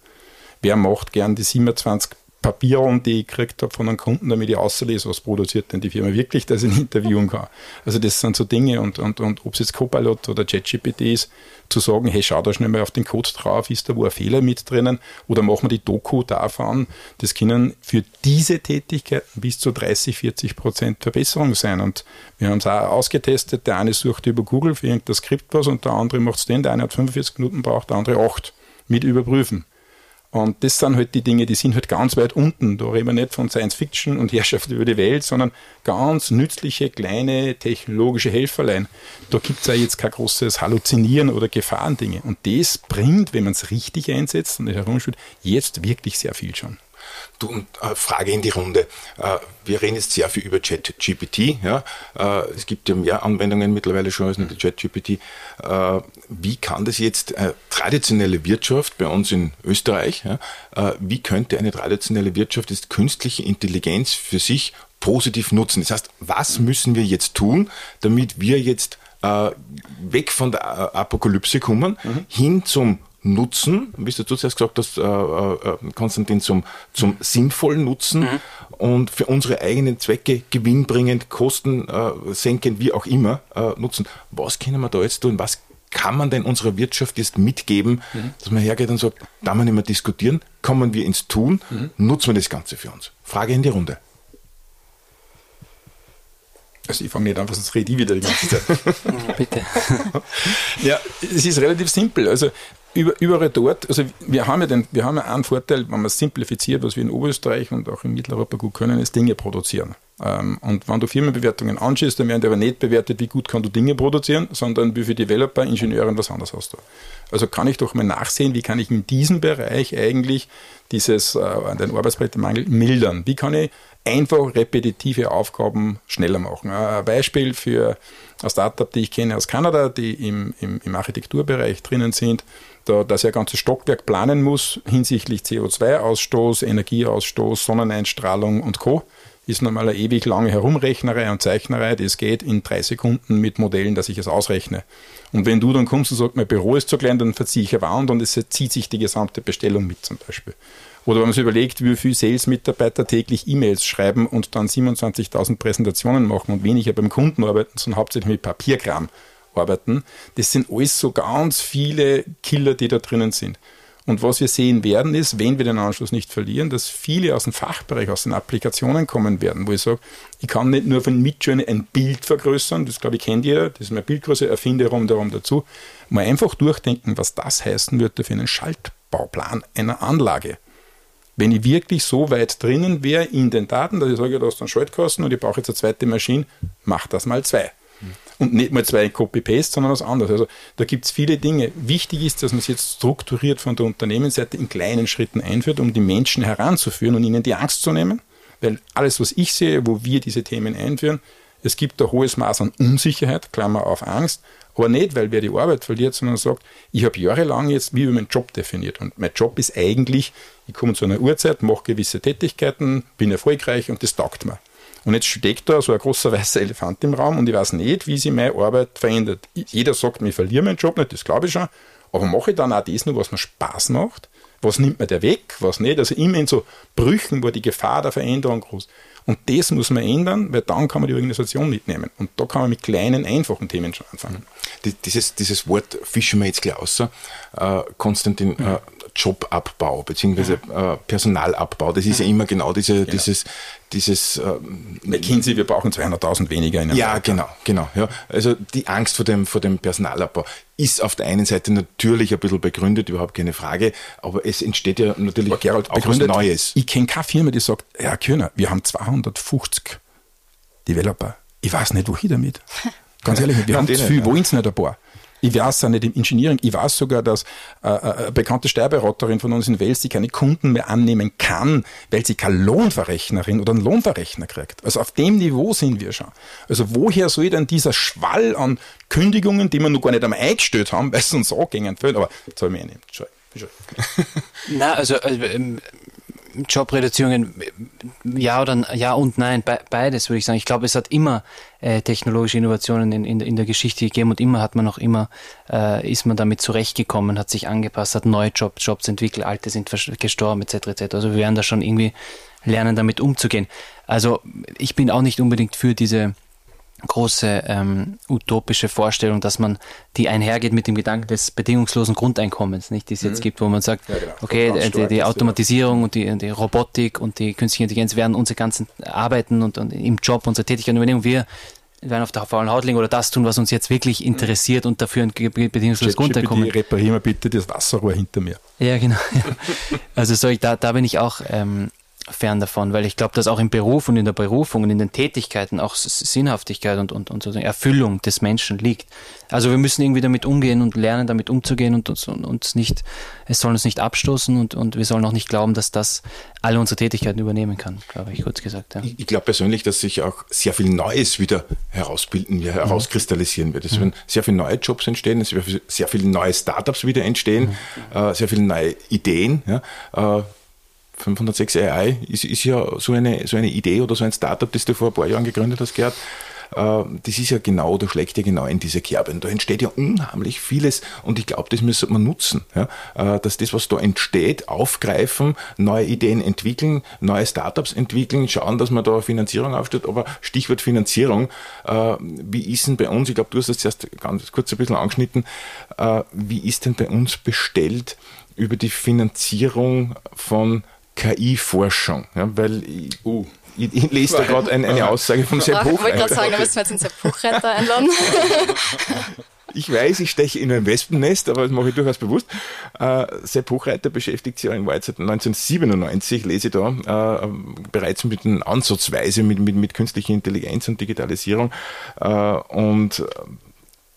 Wer macht gern die 27 Papieren, die ich gekriegt habe von einem Kunden, damit ich auslese, was produziert denn die Firma wirklich, dass ich ihn interviewen kann. Also das sind so Dinge und, und, und ob es jetzt Copilot oder ChatGPT ist, zu sagen, hey, schau da schnell mal auf den Code drauf, ist da wo ein Fehler mit drinnen oder machen wir die Doku davon, das können für diese Tätigkeiten bis zu 30, 40 Prozent Verbesserung sein und wir haben es auch ausgetestet, der eine sucht über Google für irgendein Skript was und der andere macht es den, der eine hat 45 Minuten braucht, der andere 8 mit überprüfen. Und das sind halt die Dinge, die sind halt ganz weit unten. Da reden wir nicht von Science Fiction und Herrschaft über die Welt, sondern ganz nützliche, kleine technologische Helferlein. Da gibt es ja jetzt kein großes Halluzinieren oder Gefahrendinge. Und das bringt, wenn man es richtig einsetzt und herumspielt, jetzt wirklich sehr viel schon. Du, und äh, Frage in die Runde. Äh, wir reden jetzt sehr viel über ChatGPT. Ja? Äh, es gibt ja mehr Anwendungen mittlerweile schon als nur die ChatGPT. Äh, wie kann das jetzt äh, traditionelle Wirtschaft bei uns in Österreich, ja? Äh, wie könnte eine traditionelle Wirtschaft jetzt künstliche Intelligenz für sich positiv nutzen? Das heißt, was müssen wir jetzt tun, damit wir jetzt weg von der Apokalypse kommen, mhm. hin zum Nutzen, wie du zuerst gesagt hast, äh, äh, Konstantin, zum, zum sinnvollen Nutzen mhm. und für unsere eigenen Zwecke gewinnbringend, kostensenkend, äh, wie auch immer, äh, nutzen. Was können wir da jetzt tun? Was kann man denn unserer Wirtschaft jetzt mitgeben, mhm. dass man hergeht und sagt, da man nicht mehr diskutieren, kommen wir ins Tun, mhm. nutzen wir das Ganze für uns? Frage in die Runde. Also ich fange nicht an, sonst rede ich wieder die ganze Zeit. Bitte. ja, es ist relativ simpel. Also über, überall dort, also wir haben ja den, wir haben ja einen Vorteil, wenn man es simplifiziert, was wir in Oberösterreich und auch in Mitteleuropa gut können, ist Dinge produzieren. Ähm, und wenn du Firmenbewertungen anschaust, dann werden die aber nicht bewertet, wie gut kann du Dinge produzieren, sondern wie viele Developer, Ingenieure und was anderes hast du. Also kann ich doch mal nachsehen, wie kann ich in diesem Bereich eigentlich dieses, äh, den Arbeitsplätzemangel mildern? Wie kann ich einfach repetitive Aufgaben schneller machen? Ein Beispiel für ein Startup, die ich kenne aus Kanada, die im, im, im Architekturbereich drinnen sind, da, dass er ein ganzes Stockwerk planen muss hinsichtlich CO2-Ausstoß, Energieausstoß, Sonneneinstrahlung und Co. Ist normal eine ewig lange Herumrechnerei und Zeichnerei. Das geht in drei Sekunden mit Modellen, dass ich es ausrechne. Und wenn du dann kommst und sagst, mein Büro ist zu klein, dann verziehe ich eine Wand und es zieht sich die gesamte Bestellung mit zum Beispiel. Oder wenn man sich überlegt, wie viele Sales-Mitarbeiter täglich E-Mails schreiben und dann 27.000 Präsentationen machen und weniger beim Kunden arbeiten, sondern hauptsächlich mit Papierkram arbeiten. Das sind alles so ganz viele Killer, die da drinnen sind. Und was wir sehen werden, ist, wenn wir den Anschluss nicht verlieren, dass viele aus dem Fachbereich, aus den Applikationen kommen werden, wo ich sage, ich kann nicht nur von Midjourney ein Bild vergrößern, das glaube ich kennt ihr, das ist meine Bildgröße, erfinde rundherum dazu, mal einfach durchdenken, was das heißen würde für einen Schaltbauplan einer Anlage. Wenn ich wirklich so weit drinnen wäre in den Daten, dass ich sage, da ist ein Schaltkasten und ich brauche jetzt eine zweite Maschine, mach das mal zwei und nicht mal zwei Copy-Paste, sondern was anderes. Also da gibt es viele Dinge. Wichtig ist, dass man es jetzt strukturiert von der Unternehmensseite in kleinen Schritten einführt, um die Menschen heranzuführen und ihnen die Angst zu nehmen. Weil alles, was ich sehe, wo wir diese Themen einführen, es gibt ein hohes Maß an Unsicherheit, Klammer auf Angst, aber nicht, weil wer die Arbeit verliert, sondern sagt, ich habe jahrelang jetzt wie über meinen Job definiert. Und mein Job ist eigentlich, ich komme zu einer Uhrzeit, mache gewisse Tätigkeiten, bin erfolgreich und das taugt mir. Und jetzt steckt da so ein großer weißer Elefant im Raum und ich weiß nicht, wie sich meine Arbeit verändert. Jeder sagt, ich verliere meinen Job nicht, das glaube ich schon. Aber mache ich dann auch das nur, was mir Spaß macht? Was nimmt mir der weg, was nicht? Also immer in so Brüchen, wo die Gefahr der Veränderung groß. Und das muss man ändern, weil dann kann man die Organisation mitnehmen. Und da kann man mit kleinen, einfachen Themen schon anfangen. Dieses, dieses Wort fischen wir jetzt gleich aus. Äh, Konstantin, mhm. Jobabbau bzw. Äh, Personalabbau. Das ist ja, immer genau diese, genau. dieses, dieses ähm, McKinsey, wir brauchen 200.000 weniger in einem Ja, Jahr. genau, genau. Ja. Also die Angst vor dem, vor dem Personalabbau ist auf der einen Seite natürlich ein bisschen begründet, überhaupt keine Frage, aber es entsteht ja natürlich aber Gerald, auch begründet, was Neues. Ich kenne keine Firma, die sagt, Herr Kühner, wir haben 250 Developer. Ich weiß nicht, wohin damit. Ganz ehrlich, wir haben zu viel, wollen es nicht ein paar. Ich weiß auch nicht im Engineering. Ich weiß sogar, dass äh, äh, eine bekannte Steuerberaterin von uns in Wels, die keine Kunden mehr annehmen kann, weil sie keine Lohnverrechnerin oder einen Lohnverrechner kriegt. Also auf dem Niveau sind wir schon. Also woher soll denn dieser Schwall an Kündigungen, die wir noch gar nicht einmal eingestellt haben, weil es uns angehen fällt, aber das soll ich mir nicht. Na, also, also ähm, Jobreduzierungen, ja oder ja und nein, beides würde ich sagen. Ich glaube, es hat immer äh, technologische Innovationen in, in, in, der Geschichte gegeben und immer hat man noch immer, äh, ist man damit zurechtgekommen, hat sich angepasst, hat neue Jobs, Jobs entwickelt, alte sind gestorben etc. etc. Also wir werden da schon irgendwie lernen, damit umzugehen. Also ich bin auch nicht unbedingt für diese große ähm, utopische Vorstellung, dass man die einhergeht mit dem Gedanken des bedingungslosen Grundeinkommens, nicht, die es jetzt mhm. gibt, wo man sagt, ja, genau. okay, die, die, Automatisierung und die, die Robotik und die künstliche Intelligenz werden unsere ganzen Arbeiten und, und im Job unsere Tätigkeiten übernehmen. Wir werden auf der faulen Haut liegen oder das tun, was uns jetzt wirklich mhm. interessiert und dafür ein bedingungsloses Grundeinkommen. Reparieren wir bitte das Wasserrohr hinter mir. Ja, genau. Also so, ich, da, da bin ich auch ähm, fern davon, weil ich glaube, dass auch im Beruf und in der Berufung und in den Tätigkeiten auch Sinnhaftigkeit und, und, und sozusagen Erfüllung des Menschen liegt. Also wir müssen irgendwie damit umgehen und lernen, damit umzugehen und uns, uns nicht, es soll uns nicht abstoßen und, und wir sollen auch nicht glauben, dass das alle unsere Tätigkeiten übernehmen kann, glaube ich, kurz gesagt. Ja. Ich, ich glaube persönlich, dass sich auch sehr viel Neues wieder herausbilden, wird, herauskristallisieren wird. Es mhm. werden sehr viele neue Jobs entstehen, es werden sehr viele neue Startups wieder entstehen, mhm. äh, sehr viele neue Ideen. Ja, äh, 506 AI ist, ist ja so eine, so eine Idee oder so ein Startup, das du vor ein paar Jahren gegründet hast, Gerd. Äh, das ist ja genau, da schlägt ja genau in diese Kerbe. Und da entsteht ja unheimlich vieles und ich glaube, das müsste man nutzen. Ja? Äh, dass das, was da entsteht, aufgreifen, neue Ideen entwickeln, neue Startups entwickeln, schauen, dass man da Finanzierung aufstellt. Aber Stichwort Finanzierung, äh, wie ist denn bei uns, ich glaube, du hast das erst ganz kurz ein bisschen angeschnitten, wie ist denn bei uns bestellt über die Finanzierung von KI-Forschung, ja, weil ich, uh, ich, ich lese da gerade ein, eine Aussage von Sepp Hochreiter. Ich wollte gerade sagen, da müssen wir jetzt den Sepp Hochreiter einladen. Ich weiß, ich steche in ein Wespennest, aber das mache ich durchaus bewusst. Äh, Sepp Hochreiter beschäftigt sich ja in Wahrheit seit 1997, lese ich da, äh, bereits mit einer Ansatzweise mit, mit, mit künstlicher Intelligenz und Digitalisierung. Äh, und äh,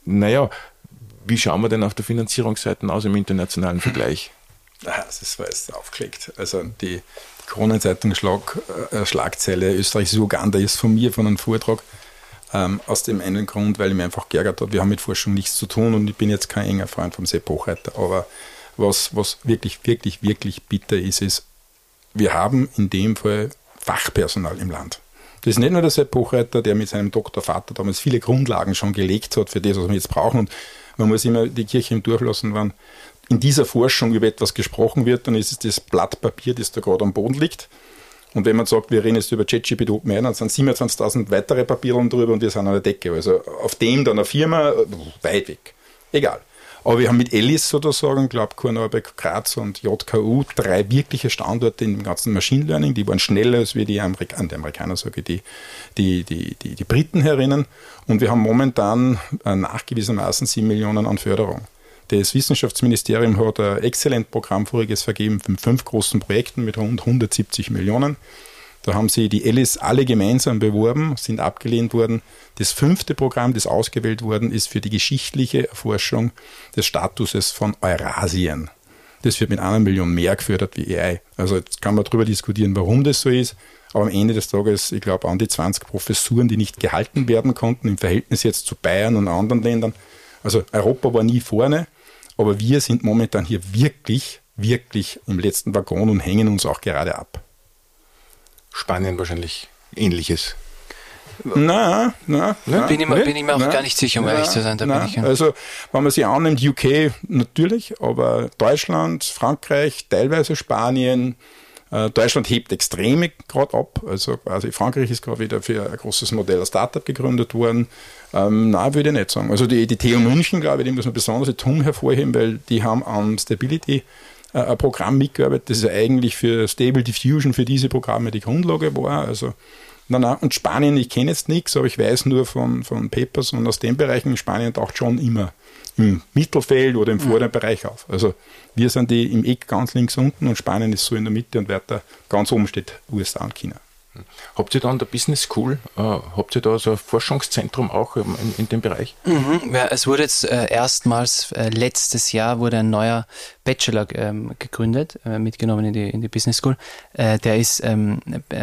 naja, wie schauen wir denn auf der Finanzierungsseite aus im internationalen Vergleich? Das ist, weil es aufgelegt. Also die Kronenzeitung Schlag, äh, Schlagzeile Österreich ist Uganda ist von mir, von einem Vortrag. Ähm, aus dem einen Grund, weil ich mir einfach geärgert habe, wir haben mit Forschung nichts zu tun und ich bin jetzt kein enger Freund vom Sepp Hochreiter. Aber was, was wirklich, wirklich, wirklich bitter ist, ist, wir haben in dem Fall Fachpersonal im Land. Das ist nicht nur der Sepp Hochreiter, der mit seinem Doktorvater damals viele Grundlagen schon gelegt hat für das, was wir jetzt brauchen. Und man muss immer die Kirche im Dorf lassen, wenn in dieser Forschung über etwas gesprochen wird, dann ist es das Blatt Papier, das da gerade am Boden liegt. Und wenn man sagt, wir reden jetzt über ChatGPT OpenAI, dann sind 27.000 weitere Papiere drüber und wir sind an der Decke. Also auf dem dann eine Firma, weit weg. Egal. Aber wir haben mit Ellis sozusagen, glaube Korneuberg, Graz und JKU drei wirkliche Standorte im ganzen Machine Learning. Die waren schneller als wir die Amerikaner, die Amerikaner sage ich, die, die, die, die, die Briten herinnen. Und wir haben momentan äh, nachgewiesenermaßen 7 Millionen an Förderung. Das Wissenschaftsministerium hat ein Exzellent-Programm voriges vergeben mit fünf großen Projekten mit rund 170 Millionen. Da haben sie die Ellis alle gemeinsam beworben, sind abgelehnt worden. Das fünfte Programm, das ausgewählt worden ist für die geschichtliche Erforschung des Statuses von Eurasien. Das wird mit einer Million mehr gefördert wie AI. Also jetzt kann man darüber diskutieren, warum das so ist. Aber am Ende des Tages, ich glaube, an die 20 Professuren, die nicht gehalten werden konnten, im Verhältnis jetzt zu Bayern und anderen Ländern. Also Europa war nie vorne. Aber wir sind momentan hier wirklich, wirklich im letzten Waggon und hängen uns auch gerade ab. Spanien wahrscheinlich ähnliches. Na, na, na bin, ich mir, bin ich mir auch na, gar nicht sicher, um na, ehrlich zu sein. Da na, bin ich also, wenn man sich annimmt, UK natürlich, aber Deutschland, Frankreich, teilweise Spanien, äh, Deutschland hebt extrem gerade ab. Also quasi Frankreich ist gerade wieder für ein großes Modell, ein Startup gegründet worden. Ähm, nein, würde ich nicht sagen. Also die, die TU München, glaube ich, dem muss man besonders TUM hervorheben, weil die haben am Stability äh, ein Programm mitgearbeitet, das ist eigentlich für Stable Diffusion für diese Programme die Grundlage war. Also Nein, nein. Und Spanien, ich kenne jetzt nichts, aber ich weiß nur von, von Papers und aus den Bereichen, Spanien taucht schon immer im Mittelfeld oder im vorderen mhm. Bereich auf. Also wir sind die im Eck ganz links unten und Spanien ist so in der Mitte und weiter ganz oben steht USA und China. Habt ihr da an der Business School, äh, habt ihr da so ein Forschungszentrum auch in, in dem Bereich? Mhm. Ja, es wurde jetzt äh, erstmals äh, letztes Jahr wurde ein neuer Bachelor ähm, gegründet, äh, mitgenommen in die, in die Business School. Äh, der ist ähm,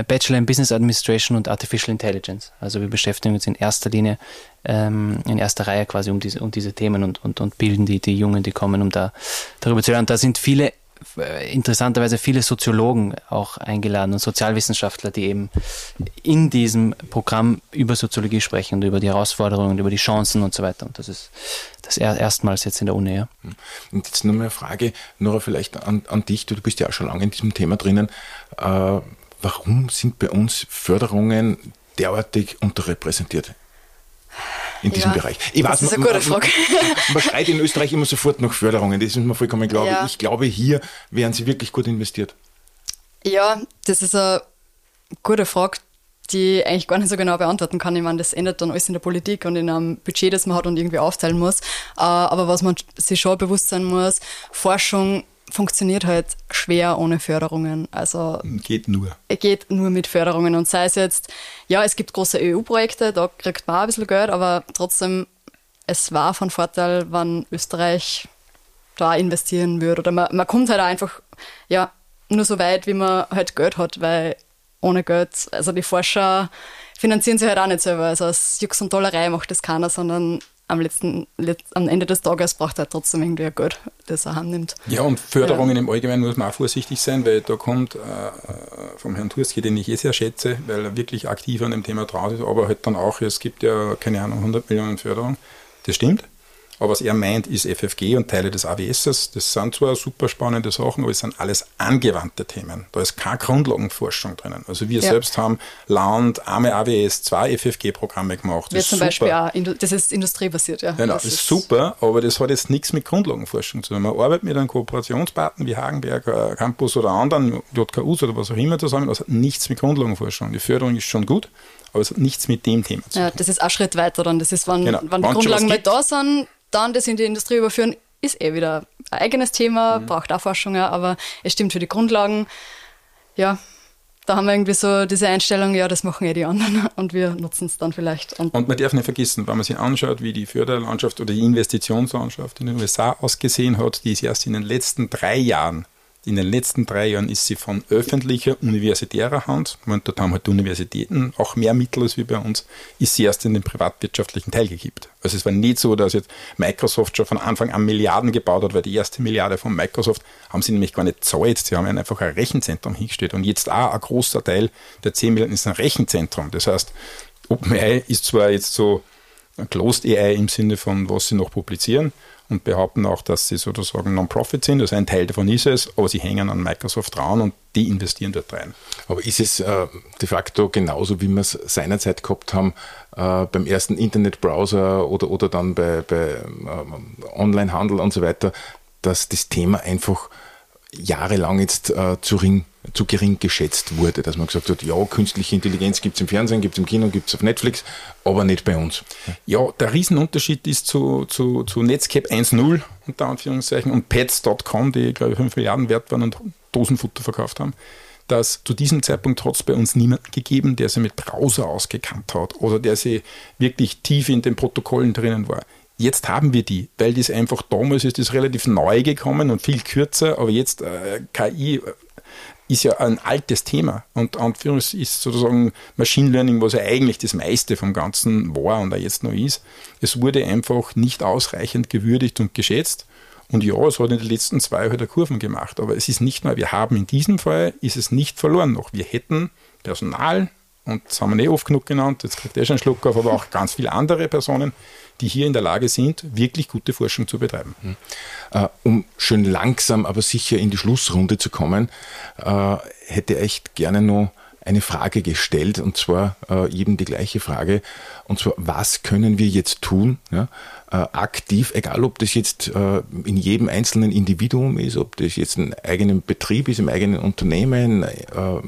Bachelor in Business Administration und Artificial Intelligence. Also wir beschäftigen uns in erster Linie, ähm, in erster Reihe quasi um diese, um diese Themen und, und, und bilden die, die Jungen, die kommen, um da darüber zu lernen. Da sind viele äh, interessanterweise viele Soziologen auch eingeladen und Sozialwissenschaftler, die eben in diesem Programm über Soziologie sprechen und über die Herausforderungen, über die Chancen und so weiter. Und das ist das erstmals jetzt in der Uni. Ja. Und jetzt noch mal eine Frage, Nora, vielleicht an, an dich, du, du bist ja auch schon lange in diesem Thema drinnen. Äh, warum sind bei uns Förderungen derartig unterrepräsentiert? In diesem ja, Bereich. Ich das weiß, ist eine gute Frage. Man, man, schreit in Österreich immer sofort nach Förderungen, das ist mir vollkommen klar. Ja. Ich glaube, hier wären sie wirklich gut investiert. Ja, das ist eine gute Frage, die ich eigentlich gar nicht so genau beantworten kann. Ich meine, das ändert dann alles in der Politik und in einem Budget, das man hat und irgendwie aufteilen muss. Äh, aber was man sich schon bewusst sein muss, Forschung funktioniert halt schwer ohne Förderungen. Also geht nur. Geht nur mit Förderungen. Und sei es jetzt, ja, es gibt große EU-Projekte, da kriegt man auch ein bisschen Geld, aber trotzdem, es war von Vorteil, wenn Österreich da investieren würde. Oder man, man kommt halt einfach, ja, nur so weit, wie man halt Geld hat, weil ohne Geld, also die Forscher finanzieren sich halt auch nicht selber. Also aus Jux und Dollerei macht das keiner, sondern am, letzten, am Ende des Tages braucht er trotzdem irgendwie ein Geld, das er annimmt. Ja, und Förderungen ja. im Allgemeinen muss man auch vorsichtig sein, weil da kommt äh, vom Herrn Turski, den ich eh sehr schätze, weil er wirklich aktiv an dem Thema drauf ist, aber halt dann auch, es gibt ja, keine Ahnung, 100 Millionen Förderung. Das stimmt. Aber was er meint, ist FFG und Teile des AWS. Das sind zwar super spannende Sachen, aber es sind alles angewandte Themen. Da ist keine Grundlagenforschung drinnen. Also wir ja. selbst haben Land, arme AWS, zwei FFG-Programme gemacht. Das zum super. Beispiel auch, das ist industriebasiert, ja. Genau, das, das ist super, aber das hat jetzt nichts mit Grundlagenforschung zu tun. Man arbeitet mit einem Kooperationspartner wie Hagenberg äh, Campus oder anderen, JKUs oder was auch immer zusammen, das hat nichts mit Grundlagenforschung. Die Förderung ist schon gut, aber es hat nichts mit dem Thema zu tun. Ja, das ist ein Schritt weiter dann. Das ist, wenn, genau. wenn die Grundlagen mal da sind, dann das in die Industrie überführen, ist eh wieder ein eigenes Thema, mhm. braucht auch Forschung, aber es stimmt für die Grundlagen. Ja, da haben wir irgendwie so diese Einstellung, ja, das machen eh die anderen und wir nutzen es dann vielleicht. Und, und, man darf nicht vergessen, wenn man sich anschaut, wie die Förderlandschaft oder die Investitionslandschaft in den USA ausgesehen hat, die ist erst in den letzten drei Jahren in den letzten drei Jahren ist sie von öffentlicher, universitärer Hand, und dort haben halt Universitäten auch mehr Mittel als wie bei uns, ist sie erst in den privatwirtschaftlichen Teil gekippt. Also es war nicht so, dass jetzt Microsoft schon von Anfang an Milliarden gebaut hat, weil die erste Milliarde von Microsoft haben sie nämlich gar nicht zahlt. Sie haben einfach ein Rechenzentrum hingestellt. Und jetzt auch ein großer Teil der 10 Milliarden ist ein Rechenzentrum. Das heißt, OpenAI ist zwar jetzt so ein Closed AI im Sinne von, was sie noch publizieren, und behaupten auch, dass sie sozusagen Non-Profit sind. Also ein Teil davon ist es, aber sie hängen an Microsoft dran und die investieren dort rein. Aber ist es äh, de facto genauso, wie wir es seinerzeit gehabt haben, äh, beim ersten Internetbrowser oder, oder dann bei, bei äh, Onlinehandel und so weiter, dass das Thema einfach jahrelang jetzt äh, zu, ring, zu gering geschätzt wurde, dass man gesagt hat, ja, künstliche Intelligenz gibt es im Fernsehen, gibt es im Kino, gibt es auf Netflix, aber nicht bei uns. Ja, der Riesenunterschied ist zu, zu, zu Netscape 1.0 unter Anführungszeichen und Pets.com, die glaube ich 5 Milliarden wert waren und Dosenfutter verkauft haben dass zu diesem Zeitpunkt hat es bei uns niemanden gegeben, der sich mit Browser ausgekannt hat oder der sich wirklich tief in den Protokollen drinnen war. Jetzt haben wir die, weil das einfach damals ist das relativ neu gekommen und viel kürzer, aber jetzt äh, KI äh, ist ja ein altes Thema und Anführungs ist sozusagen Machine Learning, was ja eigentlich das meiste vom Ganzen war und auch jetzt noch ist. Es wurde einfach nicht ausreichend gewürdigt und geschätzt. Und ja, es hat in den letzten zwei halt Kurven gemacht, aber es ist nicht nur, wir haben in diesem Fall, ist es nicht verloren noch. Wir hätten Personal, und das haben wir nicht oft genug genannt, jetzt kriegt er schon einen Schluck auf, aber auch ganz viele andere Personen, die hier in der Lage sind, wirklich gute Forschung zu betreiben. Mhm. Äh, um schön langsam, aber sicher in die Schlussrunde zu kommen, äh, hätte ich echt gerne noch eine Frage gestellt und zwar äh, eben die gleiche Frage. Und zwar was können wir jetzt tun ja, äh, aktiv, egal ob das jetzt äh, in jedem einzelnen Individuum ist, ob das jetzt ein eigenen Betrieb ist, im eigenen Unternehmen, äh,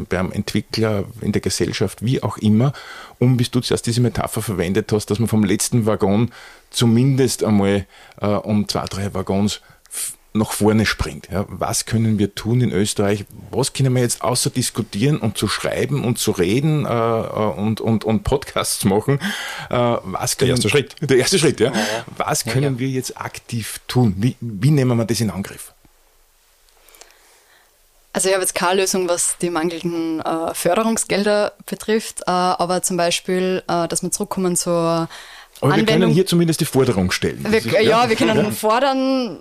beim Entwickler, in der Gesellschaft, wie auch immer, um, bis du zuerst diese Metapher verwendet hast, dass man vom letzten Waggon zumindest einmal äh, um zwei, drei Waggons nach vorne springt. Ja, was können wir tun in Österreich? Was können wir jetzt außer diskutieren und zu schreiben und zu reden äh, äh und, und, und Podcasts machen? Äh, was können, der erste Schritt. Der erste Schritt, ja. Was können ja, ja. wir jetzt aktiv tun? Wie, wie nehmen wir das in Angriff? Also ich habe jetzt keine Lösung, was die mangelnden äh, Förderungsgelder betrifft, äh, aber zum Beispiel, äh, dass wir zurückkommen zur aber Anwendung. wir können hier zumindest die Forderung stellen. Wir, ja, ja, wir können ja. fordern,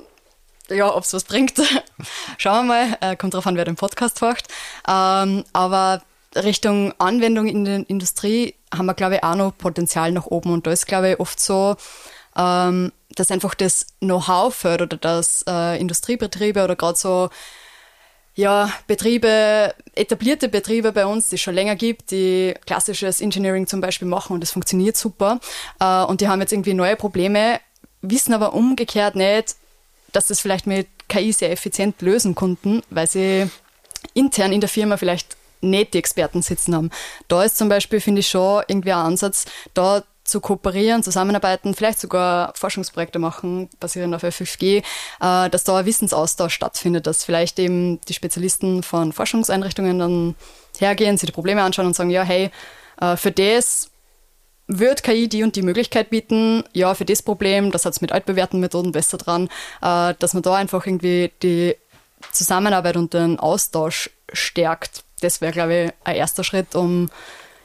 ja, ob es was bringt. Schauen wir mal, äh, kommt drauf an, wer den Podcast macht. Ähm, aber Richtung Anwendung in der Industrie haben wir, glaube ich, auch noch Potenzial nach oben. Und da ist, glaube ich, oft so, ähm, dass einfach das Know-how fördert oder dass äh, Industriebetriebe oder gerade so ja, Betriebe, etablierte Betriebe bei uns, die es schon länger gibt, die klassisches Engineering zum Beispiel machen und das funktioniert super. Äh, und die haben jetzt irgendwie neue Probleme, wissen aber umgekehrt nicht, dass das vielleicht mit KI sehr effizient lösen konnten, weil sie intern in der Firma vielleicht nicht die Experten sitzen haben. Da ist zum Beispiel, finde ich schon irgendwie ein Ansatz, da zu kooperieren, zusammenarbeiten, vielleicht sogar Forschungsprojekte machen, basierend auf FFG, äh, dass da ein Wissensaustausch stattfindet, dass vielleicht eben die Spezialisten von Forschungseinrichtungen dann hergehen, sich die Probleme anschauen und sagen, ja, hey, äh, für das wird KI die und die Möglichkeit bieten, ja, für das Problem, das hat es mit altbewährten Methoden besser dran, äh, dass man da einfach irgendwie die Zusammenarbeit und den Austausch stärkt. Das wäre, glaube ich, ein erster Schritt, um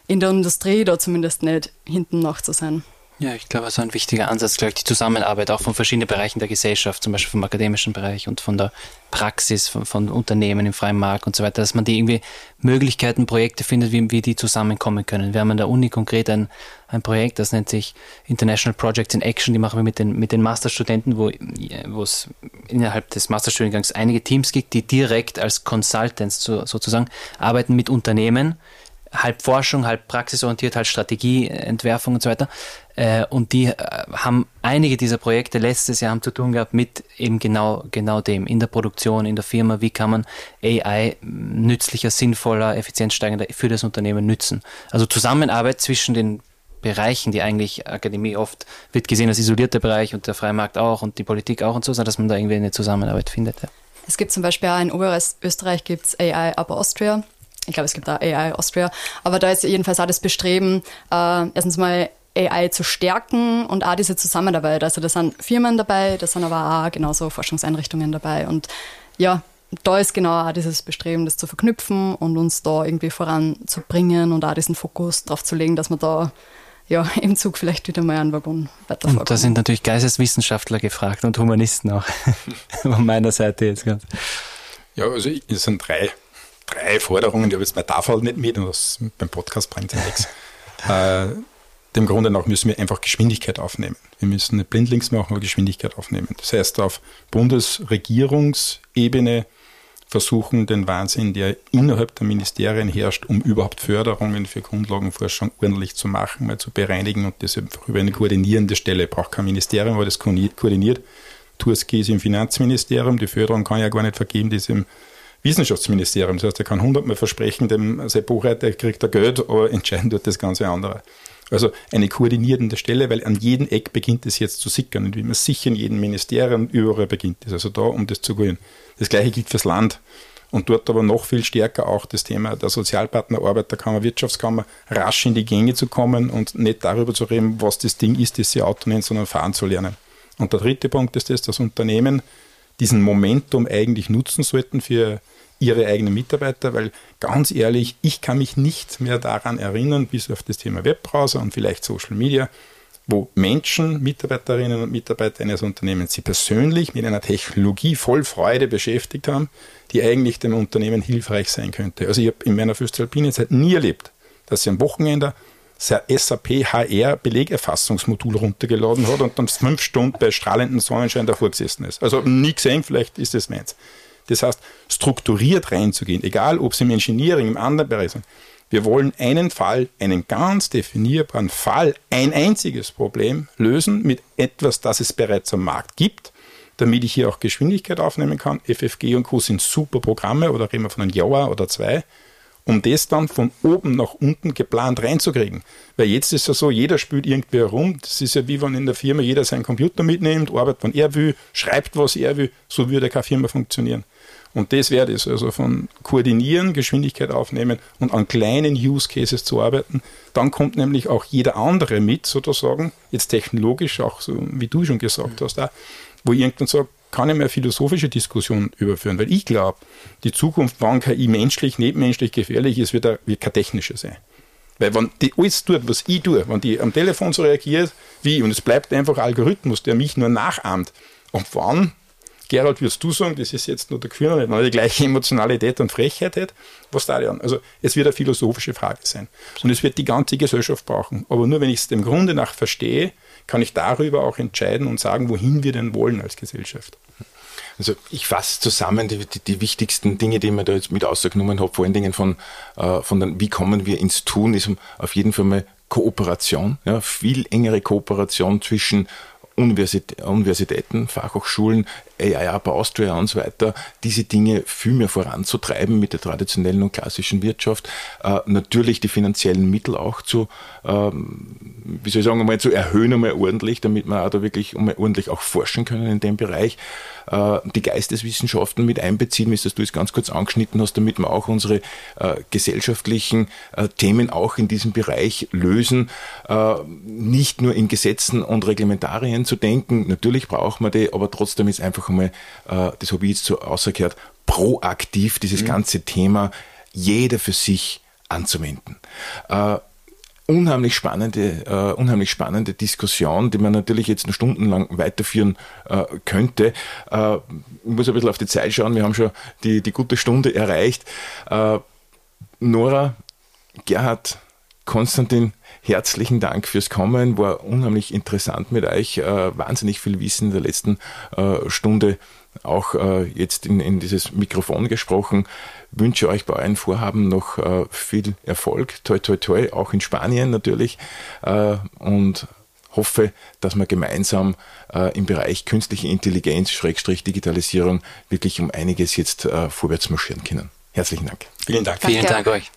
in der Industrie da zumindest nicht hinten noch zu sein. Ja, ich glaube, so ein wichtiger Ansatz, glaube ich, die Zusammenarbeit auch von verschiedenen Bereichen der Gesellschaft, zum Beispiel vom akademischen Bereich und von der Praxis, von, von Unternehmen im freien Markt und so weiter, dass man die irgendwie Möglichkeiten, Projekte findet, wie, wie die zusammenkommen können. Wir haben an der Uni konkret ein, ein Projekt, das nennt sich International Projects in Action, die machen wir mit den, mit den Masterstudenten, wo, wo es innerhalb des Masterstudiengangs einige Teams gibt, die direkt als Consultants sozusagen arbeiten mit Unternehmen, halb Forschung, halb praxisorientiert, halb Strategieentwerfung und so weiter. Äh, und die äh, haben einige dieser Projekte letztes Jahr haben zu tun gehabt mit eben genau, genau dem, in der Produktion, in der Firma, wie kann man AI nützlicher, sinnvoller, effizienzsteigender für das Unternehmen nützen. Also Zusammenarbeit zwischen den Bereichen, die eigentlich Akademie oft wird gesehen als isolierter Bereich und der Freimarkt auch und die Politik auch und so, dass man da irgendwie eine Zusammenarbeit findet. Ja. Es gibt zum Beispiel auch in Oberösterreich gibt's AI Upper Austria ich glaube, es gibt da AI Austria, aber da ist jedenfalls auch das Bestreben, äh, erstens mal AI zu stärken und auch diese Zusammenarbeit. Also da sind Firmen dabei, da sind aber auch genauso Forschungseinrichtungen dabei und ja, da ist genau auch dieses Bestreben, das zu verknüpfen und uns da irgendwie voranzubringen und auch diesen Fokus drauf zu legen, dass man da ja, im Zug vielleicht wieder mal einen Waggon weiterfahren. Und da sind natürlich Geisteswissenschaftler gefragt und Humanisten auch. Von meiner Seite jetzt ganz. Ja, also es sind drei drei Forderungen, die habe jetzt bei Tafel nicht mit und das beim Podcast bringt ja nichts. Äh, dem Grunde nach müssen wir einfach Geschwindigkeit aufnehmen. Wir müssen nicht blindlings machen, aber Geschwindigkeit aufnehmen. Das heißt, auf Bundesregierungsebene versuchen, den Wahnsinn, der innerhalb der Ministerien herrscht, um überhaupt Förderungen für Grundlagenforschung ordentlich zu machen, mal zu bereinigen und das einfach über eine koordinierende Stelle. Braucht kein Ministerium, weil das koordiniert. TUSG ist im Finanzministerium, die Förderung kann ja gar nicht vergeben, die ist im Wissenschaftsministerium. Das heißt, er kann hundertmal versprechen, dem Sepp Buchreiter kriegt er Geld, aber entscheiden tut das ganze andere. Also eine koordinierende Stelle, weil an jedem Eck beginnt es jetzt zu sickern und wie man sicher in jedem Ministerium überall beginnt es. Also da, um das zu gehen. Das gleiche gilt fürs Land. Und dort aber noch viel stärker auch das Thema der Sozialpartner, Arbeiterkammer, Wirtschaftskammer, rasch in die Gänge zu kommen und nicht darüber zu reden, was das Ding ist, das sie Auto nennt, sondern fahren zu lernen. Und der dritte Punkt ist das, dass Unternehmen diesen Momentum eigentlich nutzen sollten für ihre eigenen Mitarbeiter, weil ganz ehrlich, ich kann mich nicht mehr daran erinnern, bis auf das Thema Webbrowser und vielleicht Social Media, wo Menschen, Mitarbeiterinnen und Mitarbeiter eines Unternehmens sie persönlich mit einer Technologie voll Freude beschäftigt haben, die eigentlich dem Unternehmen hilfreich sein könnte. Also ich habe in meiner Fürstalpine-Zeit nie erlebt, dass sie am Wochenende SAP HR Belegerfassungsmodul runtergeladen hat und dann fünf Stunden bei strahlendem Sonnenschein davor gesessen ist. Also nie gesehen, vielleicht ist es meins. Das heißt, strukturiert reinzugehen, egal ob es im Engineering, im anderen Bereich sind. Wir wollen einen Fall, einen ganz definierbaren Fall, ein einziges Problem lösen mit etwas, das es bereits am Markt gibt, damit ich hier auch Geschwindigkeit aufnehmen kann. FFG und Co. sind super Programme oder reden wir von einem Jahr oder zwei. um das dann von oben nach unten geplant reinzukriegen. Weil jetzt ist ja so, jeder spielt irgendwie herum. Das ist ja wie wenn in der Firma jeder seinen Computer mitnimmt, arbeitet, wann er will, schreibt, was er will. So würde keine Firma funktionieren. Und das wäre das, also von koordinieren, Geschwindigkeit aufnehmen und an kleinen Use Cases zu arbeiten. Dann kommt nämlich auch jeder andere mit, sozusagen, jetzt technologisch, auch so wie du schon gesagt hast, auch, wo irgendwann sagt, kann ich mehr philosophische Diskussion überführen, weil ich glaube, die Zukunft, wann KI menschlich, nebenmenschlich gefährlich ist, wird, wird keine technische sein. Weil wenn die alles tut, was ich tue, wenn die am Telefon so reagiert, wie, und es bleibt einfach Algorithmus, der mich nur nachahmt. Und wann Gerald, wirst du sagen, das ist jetzt nur der Kühner, nicht die gleiche Emotionalität und Frechheit hat? Was da dann? Also, es wird eine philosophische Frage sein. Und es wird die ganze Gesellschaft brauchen. Aber nur wenn ich es dem Grunde nach verstehe, kann ich darüber auch entscheiden und sagen, wohin wir denn wollen als Gesellschaft. Also ich fasse zusammen die, die, die, wichtigsten Dinge, die mir da jetzt mit ausgenommen habe, vor allen Dingen von, äh, von den, wie kommen wir ins Tun, ist auf jeden Fall mal Kooperation, ja, viel engere Kooperation zwischen Universitäten, Fachhochschulen, AI Up Austria und so weiter, diese Dinge viel mehr voranzutreiben mit der traditionellen und klassischen Wirtschaft, äh, natürlich die finanziellen Mittel auch zu, ähm, wie soll ich sagen, einmal zu erhöhen einmal ordentlich, damit wir auch da wirklich einmal ordentlich auch forschen können in dem Bereich, äh, die Geisteswissenschaften mit einbeziehen, wie das du es ganz kurz angeschnitten hast, damit wir auch unsere äh, gesellschaftlichen äh, Themen auch in diesem Bereich lösen, äh, nicht nur in Gesetzen und Reglementarien zu denken, natürlich brauchen wir die, aber trotzdem ist einfach einmal, äh, das habe ich jetzt so ausgehört, proaktiv dieses mhm. ganze Thema jeder für sich anzuwenden. Äh, unheimlich spannende, äh, unheimlich spannende Diskussion, die man natürlich jetzt noch stundenlang weiterführen äh, könnte. Ich muss ein bisschen auf die Zeit schauen, wir haben schon die, die gute Stunde erreicht. Nora, Gerhard, Konstantin, herzlichen Dank fürs Kommen. War unheimlich interessant mit euch. Äh, wahnsinnig viel Wissen in der letzten äh, Stunde auch äh, jetzt in, in dieses Mikrofon gesprochen. Wünsche euch bei euren Vorhaben noch äh, viel Erfolg. Toi, toi, toi, auch in Spanien natürlich. Äh, und hoffe, dass wir gemeinsam äh, im Bereich künstliche Intelligenz, Schrägstrich Digitalisierung wirklich um einiges jetzt äh, vorwärts marschieren können. Herzlichen Dank. Vielen Dank. Vielen Dank euch.